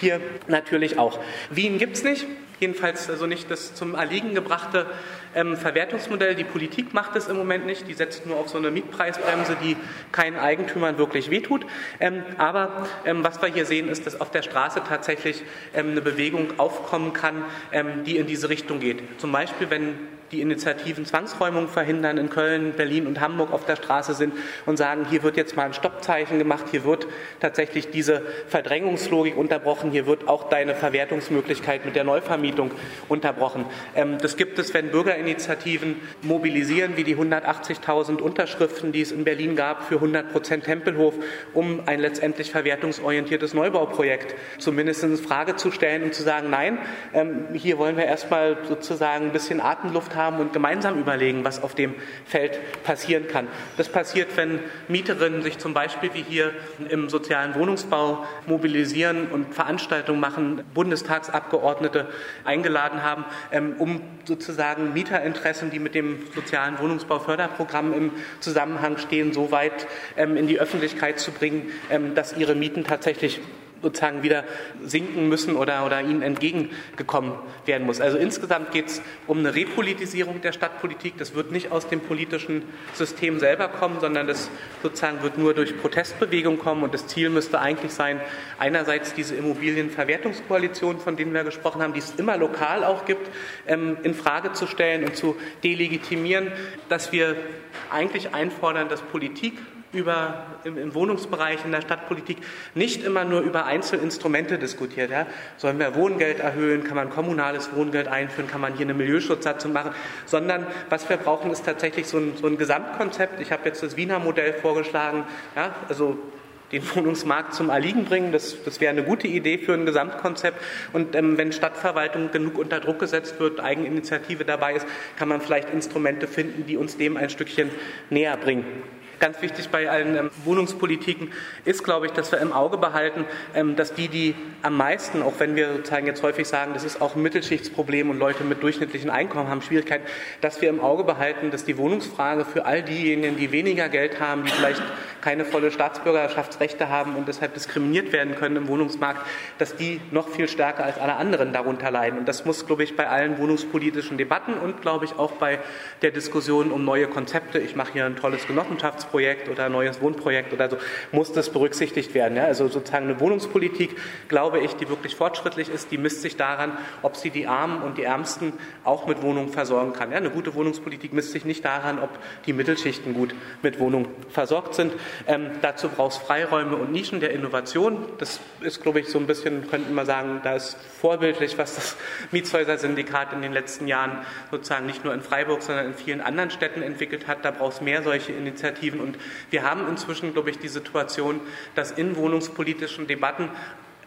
hier natürlich auch. Wien gibt es nicht jedenfalls also nicht das zum Erliegen gebrachte ähm, Verwertungsmodell. Die Politik macht es im Moment nicht. Die setzt nur auf so eine Mietpreisbremse, die keinen Eigentümern wirklich wehtut. Ähm, aber ähm, was wir hier sehen, ist, dass auf der Straße tatsächlich ähm, eine Bewegung aufkommen kann, ähm, die in diese Richtung geht. Zum Beispiel, wenn die Initiativen Zwangsräumung verhindern in Köln, Berlin und Hamburg auf der Straße sind und sagen, hier wird jetzt mal ein Stoppzeichen gemacht, hier wird tatsächlich diese Verdrängungslogik unterbrochen, hier wird auch deine Verwertungsmöglichkeit mit der Neuvermietung unterbrochen. Ähm, das gibt es, wenn Bürgerinitiativen mobilisieren, wie die 180.000 Unterschriften, die es in Berlin gab für 100 Prozent Tempelhof, um ein letztendlich verwertungsorientiertes Neubauprojekt zumindest in Frage zu stellen und zu sagen, nein, ähm, hier wollen wir erstmal sozusagen ein bisschen Atemluft haben haben und gemeinsam überlegen, was auf dem Feld passieren kann. Das passiert, wenn Mieterinnen sich zum Beispiel wie hier im sozialen Wohnungsbau mobilisieren und Veranstaltungen machen, Bundestagsabgeordnete eingeladen haben, ähm, um sozusagen Mieterinteressen, die mit dem sozialen Wohnungsbauförderprogramm im Zusammenhang stehen, so weit ähm, in die Öffentlichkeit zu bringen, ähm, dass ihre Mieten tatsächlich sozusagen wieder sinken müssen oder, oder ihnen entgegengekommen werden muss. Also insgesamt geht es um eine Repolitisierung der Stadtpolitik. Das wird nicht aus dem politischen System selber kommen, sondern das sozusagen wird nur durch Protestbewegung kommen. Und das Ziel müsste eigentlich sein, einerseits diese Immobilienverwertungskoalition, von denen wir gesprochen haben, die es immer lokal auch gibt, ähm, in Frage zu stellen und zu delegitimieren, dass wir eigentlich einfordern, dass Politik über, im, im, Wohnungsbereich, in der Stadtpolitik nicht immer nur über Einzelinstrumente diskutiert. Ja? Sollen wir Wohngeld erhöhen? Kann man kommunales Wohngeld einführen? Kann man hier eine Milieuschutzsatzung machen? Sondern was wir brauchen, ist tatsächlich so ein, so ein Gesamtkonzept. Ich habe jetzt das Wiener Modell vorgeschlagen. Ja? Also den Wohnungsmarkt zum Erliegen bringen. Das, das wäre eine gute Idee für ein Gesamtkonzept. Und ähm, wenn Stadtverwaltung genug unter Druck gesetzt wird, Eigeninitiative dabei ist, kann man vielleicht Instrumente finden, die uns dem ein Stückchen näher bringen. Ganz wichtig bei allen ähm, Wohnungspolitiken ist, glaube ich, dass wir im Auge behalten, ähm, dass die, die am meisten, auch wenn wir sozusagen jetzt häufig sagen, das ist auch ein Mittelschichtsproblem und Leute mit durchschnittlichen Einkommen haben Schwierigkeiten, dass wir im Auge behalten, dass die Wohnungsfrage für all diejenigen, die weniger Geld haben, die vielleicht keine volle Staatsbürgerschaftsrechte haben und deshalb diskriminiert werden können im Wohnungsmarkt, dass die noch viel stärker als alle anderen darunter leiden. Und das muss, glaube ich, bei allen wohnungspolitischen Debatten und, glaube ich, auch bei der Diskussion um neue Konzepte, ich mache hier ein tolles Genossenschafts Projekt oder ein neues Wohnprojekt oder so, muss das berücksichtigt werden. Ja? Also sozusagen eine Wohnungspolitik, glaube ich, die wirklich fortschrittlich ist, die misst sich daran, ob sie die Armen und die Ärmsten auch mit Wohnungen versorgen kann. Ja? Eine gute Wohnungspolitik misst sich nicht daran, ob die Mittelschichten gut mit Wohnungen versorgt sind. Ähm, dazu braucht es Freiräume und Nischen der Innovation. Das ist, glaube ich, so ein bisschen, könnte man sagen, da ist vorbildlich, was das <laughs> Mietshäuser-Syndikat in den letzten Jahren sozusagen nicht nur in Freiburg, sondern in vielen anderen Städten entwickelt hat. Da braucht es mehr solche Initiativen. Und wir haben inzwischen, glaube ich, die Situation, dass in wohnungspolitischen Debatten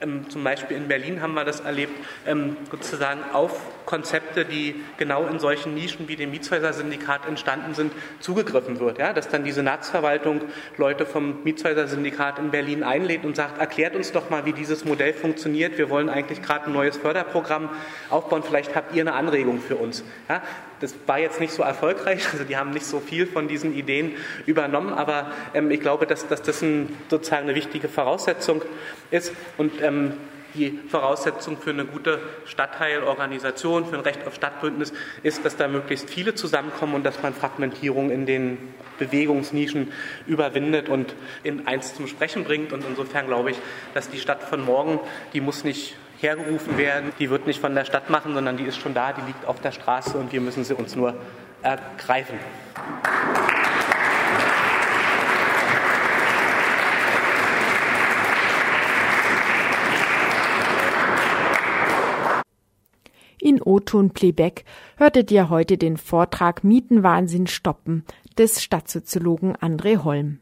ähm, zum Beispiel in Berlin haben wir das erlebt, ähm, sozusagen auf Konzepte, die genau in solchen Nischen wie dem Mietshäuser-Syndikat entstanden sind, zugegriffen wird. Ja? Dass dann die Senatsverwaltung Leute vom Mietshäuser-Syndikat in Berlin einlädt und sagt, erklärt uns doch mal, wie dieses Modell funktioniert. Wir wollen eigentlich gerade ein neues Förderprogramm aufbauen. Vielleicht habt ihr eine Anregung für uns. Ja? Das war jetzt nicht so erfolgreich, <laughs> also die haben nicht so viel von diesen Ideen übernommen, aber ähm, ich glaube, dass, dass das ein, sozusagen eine wichtige Voraussetzung ist. Und ähm, die Voraussetzung für eine gute Stadtteilorganisation, für ein Recht auf Stadtbündnis ist, dass da möglichst viele zusammenkommen und dass man Fragmentierung in den Bewegungsnischen überwindet und in eins zum Sprechen bringt. Und insofern glaube ich, dass die Stadt von morgen, die muss nicht hergerufen werden, die wird nicht von der Stadt machen, sondern die ist schon da, die liegt auf der Straße und wir müssen sie uns nur ergreifen. In O-Ton Playback hörtet ihr heute den Vortrag Mietenwahnsinn stoppen des Stadtsoziologen André Holm.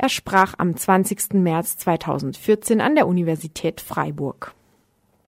Er sprach am 20. März 2014 an der Universität Freiburg.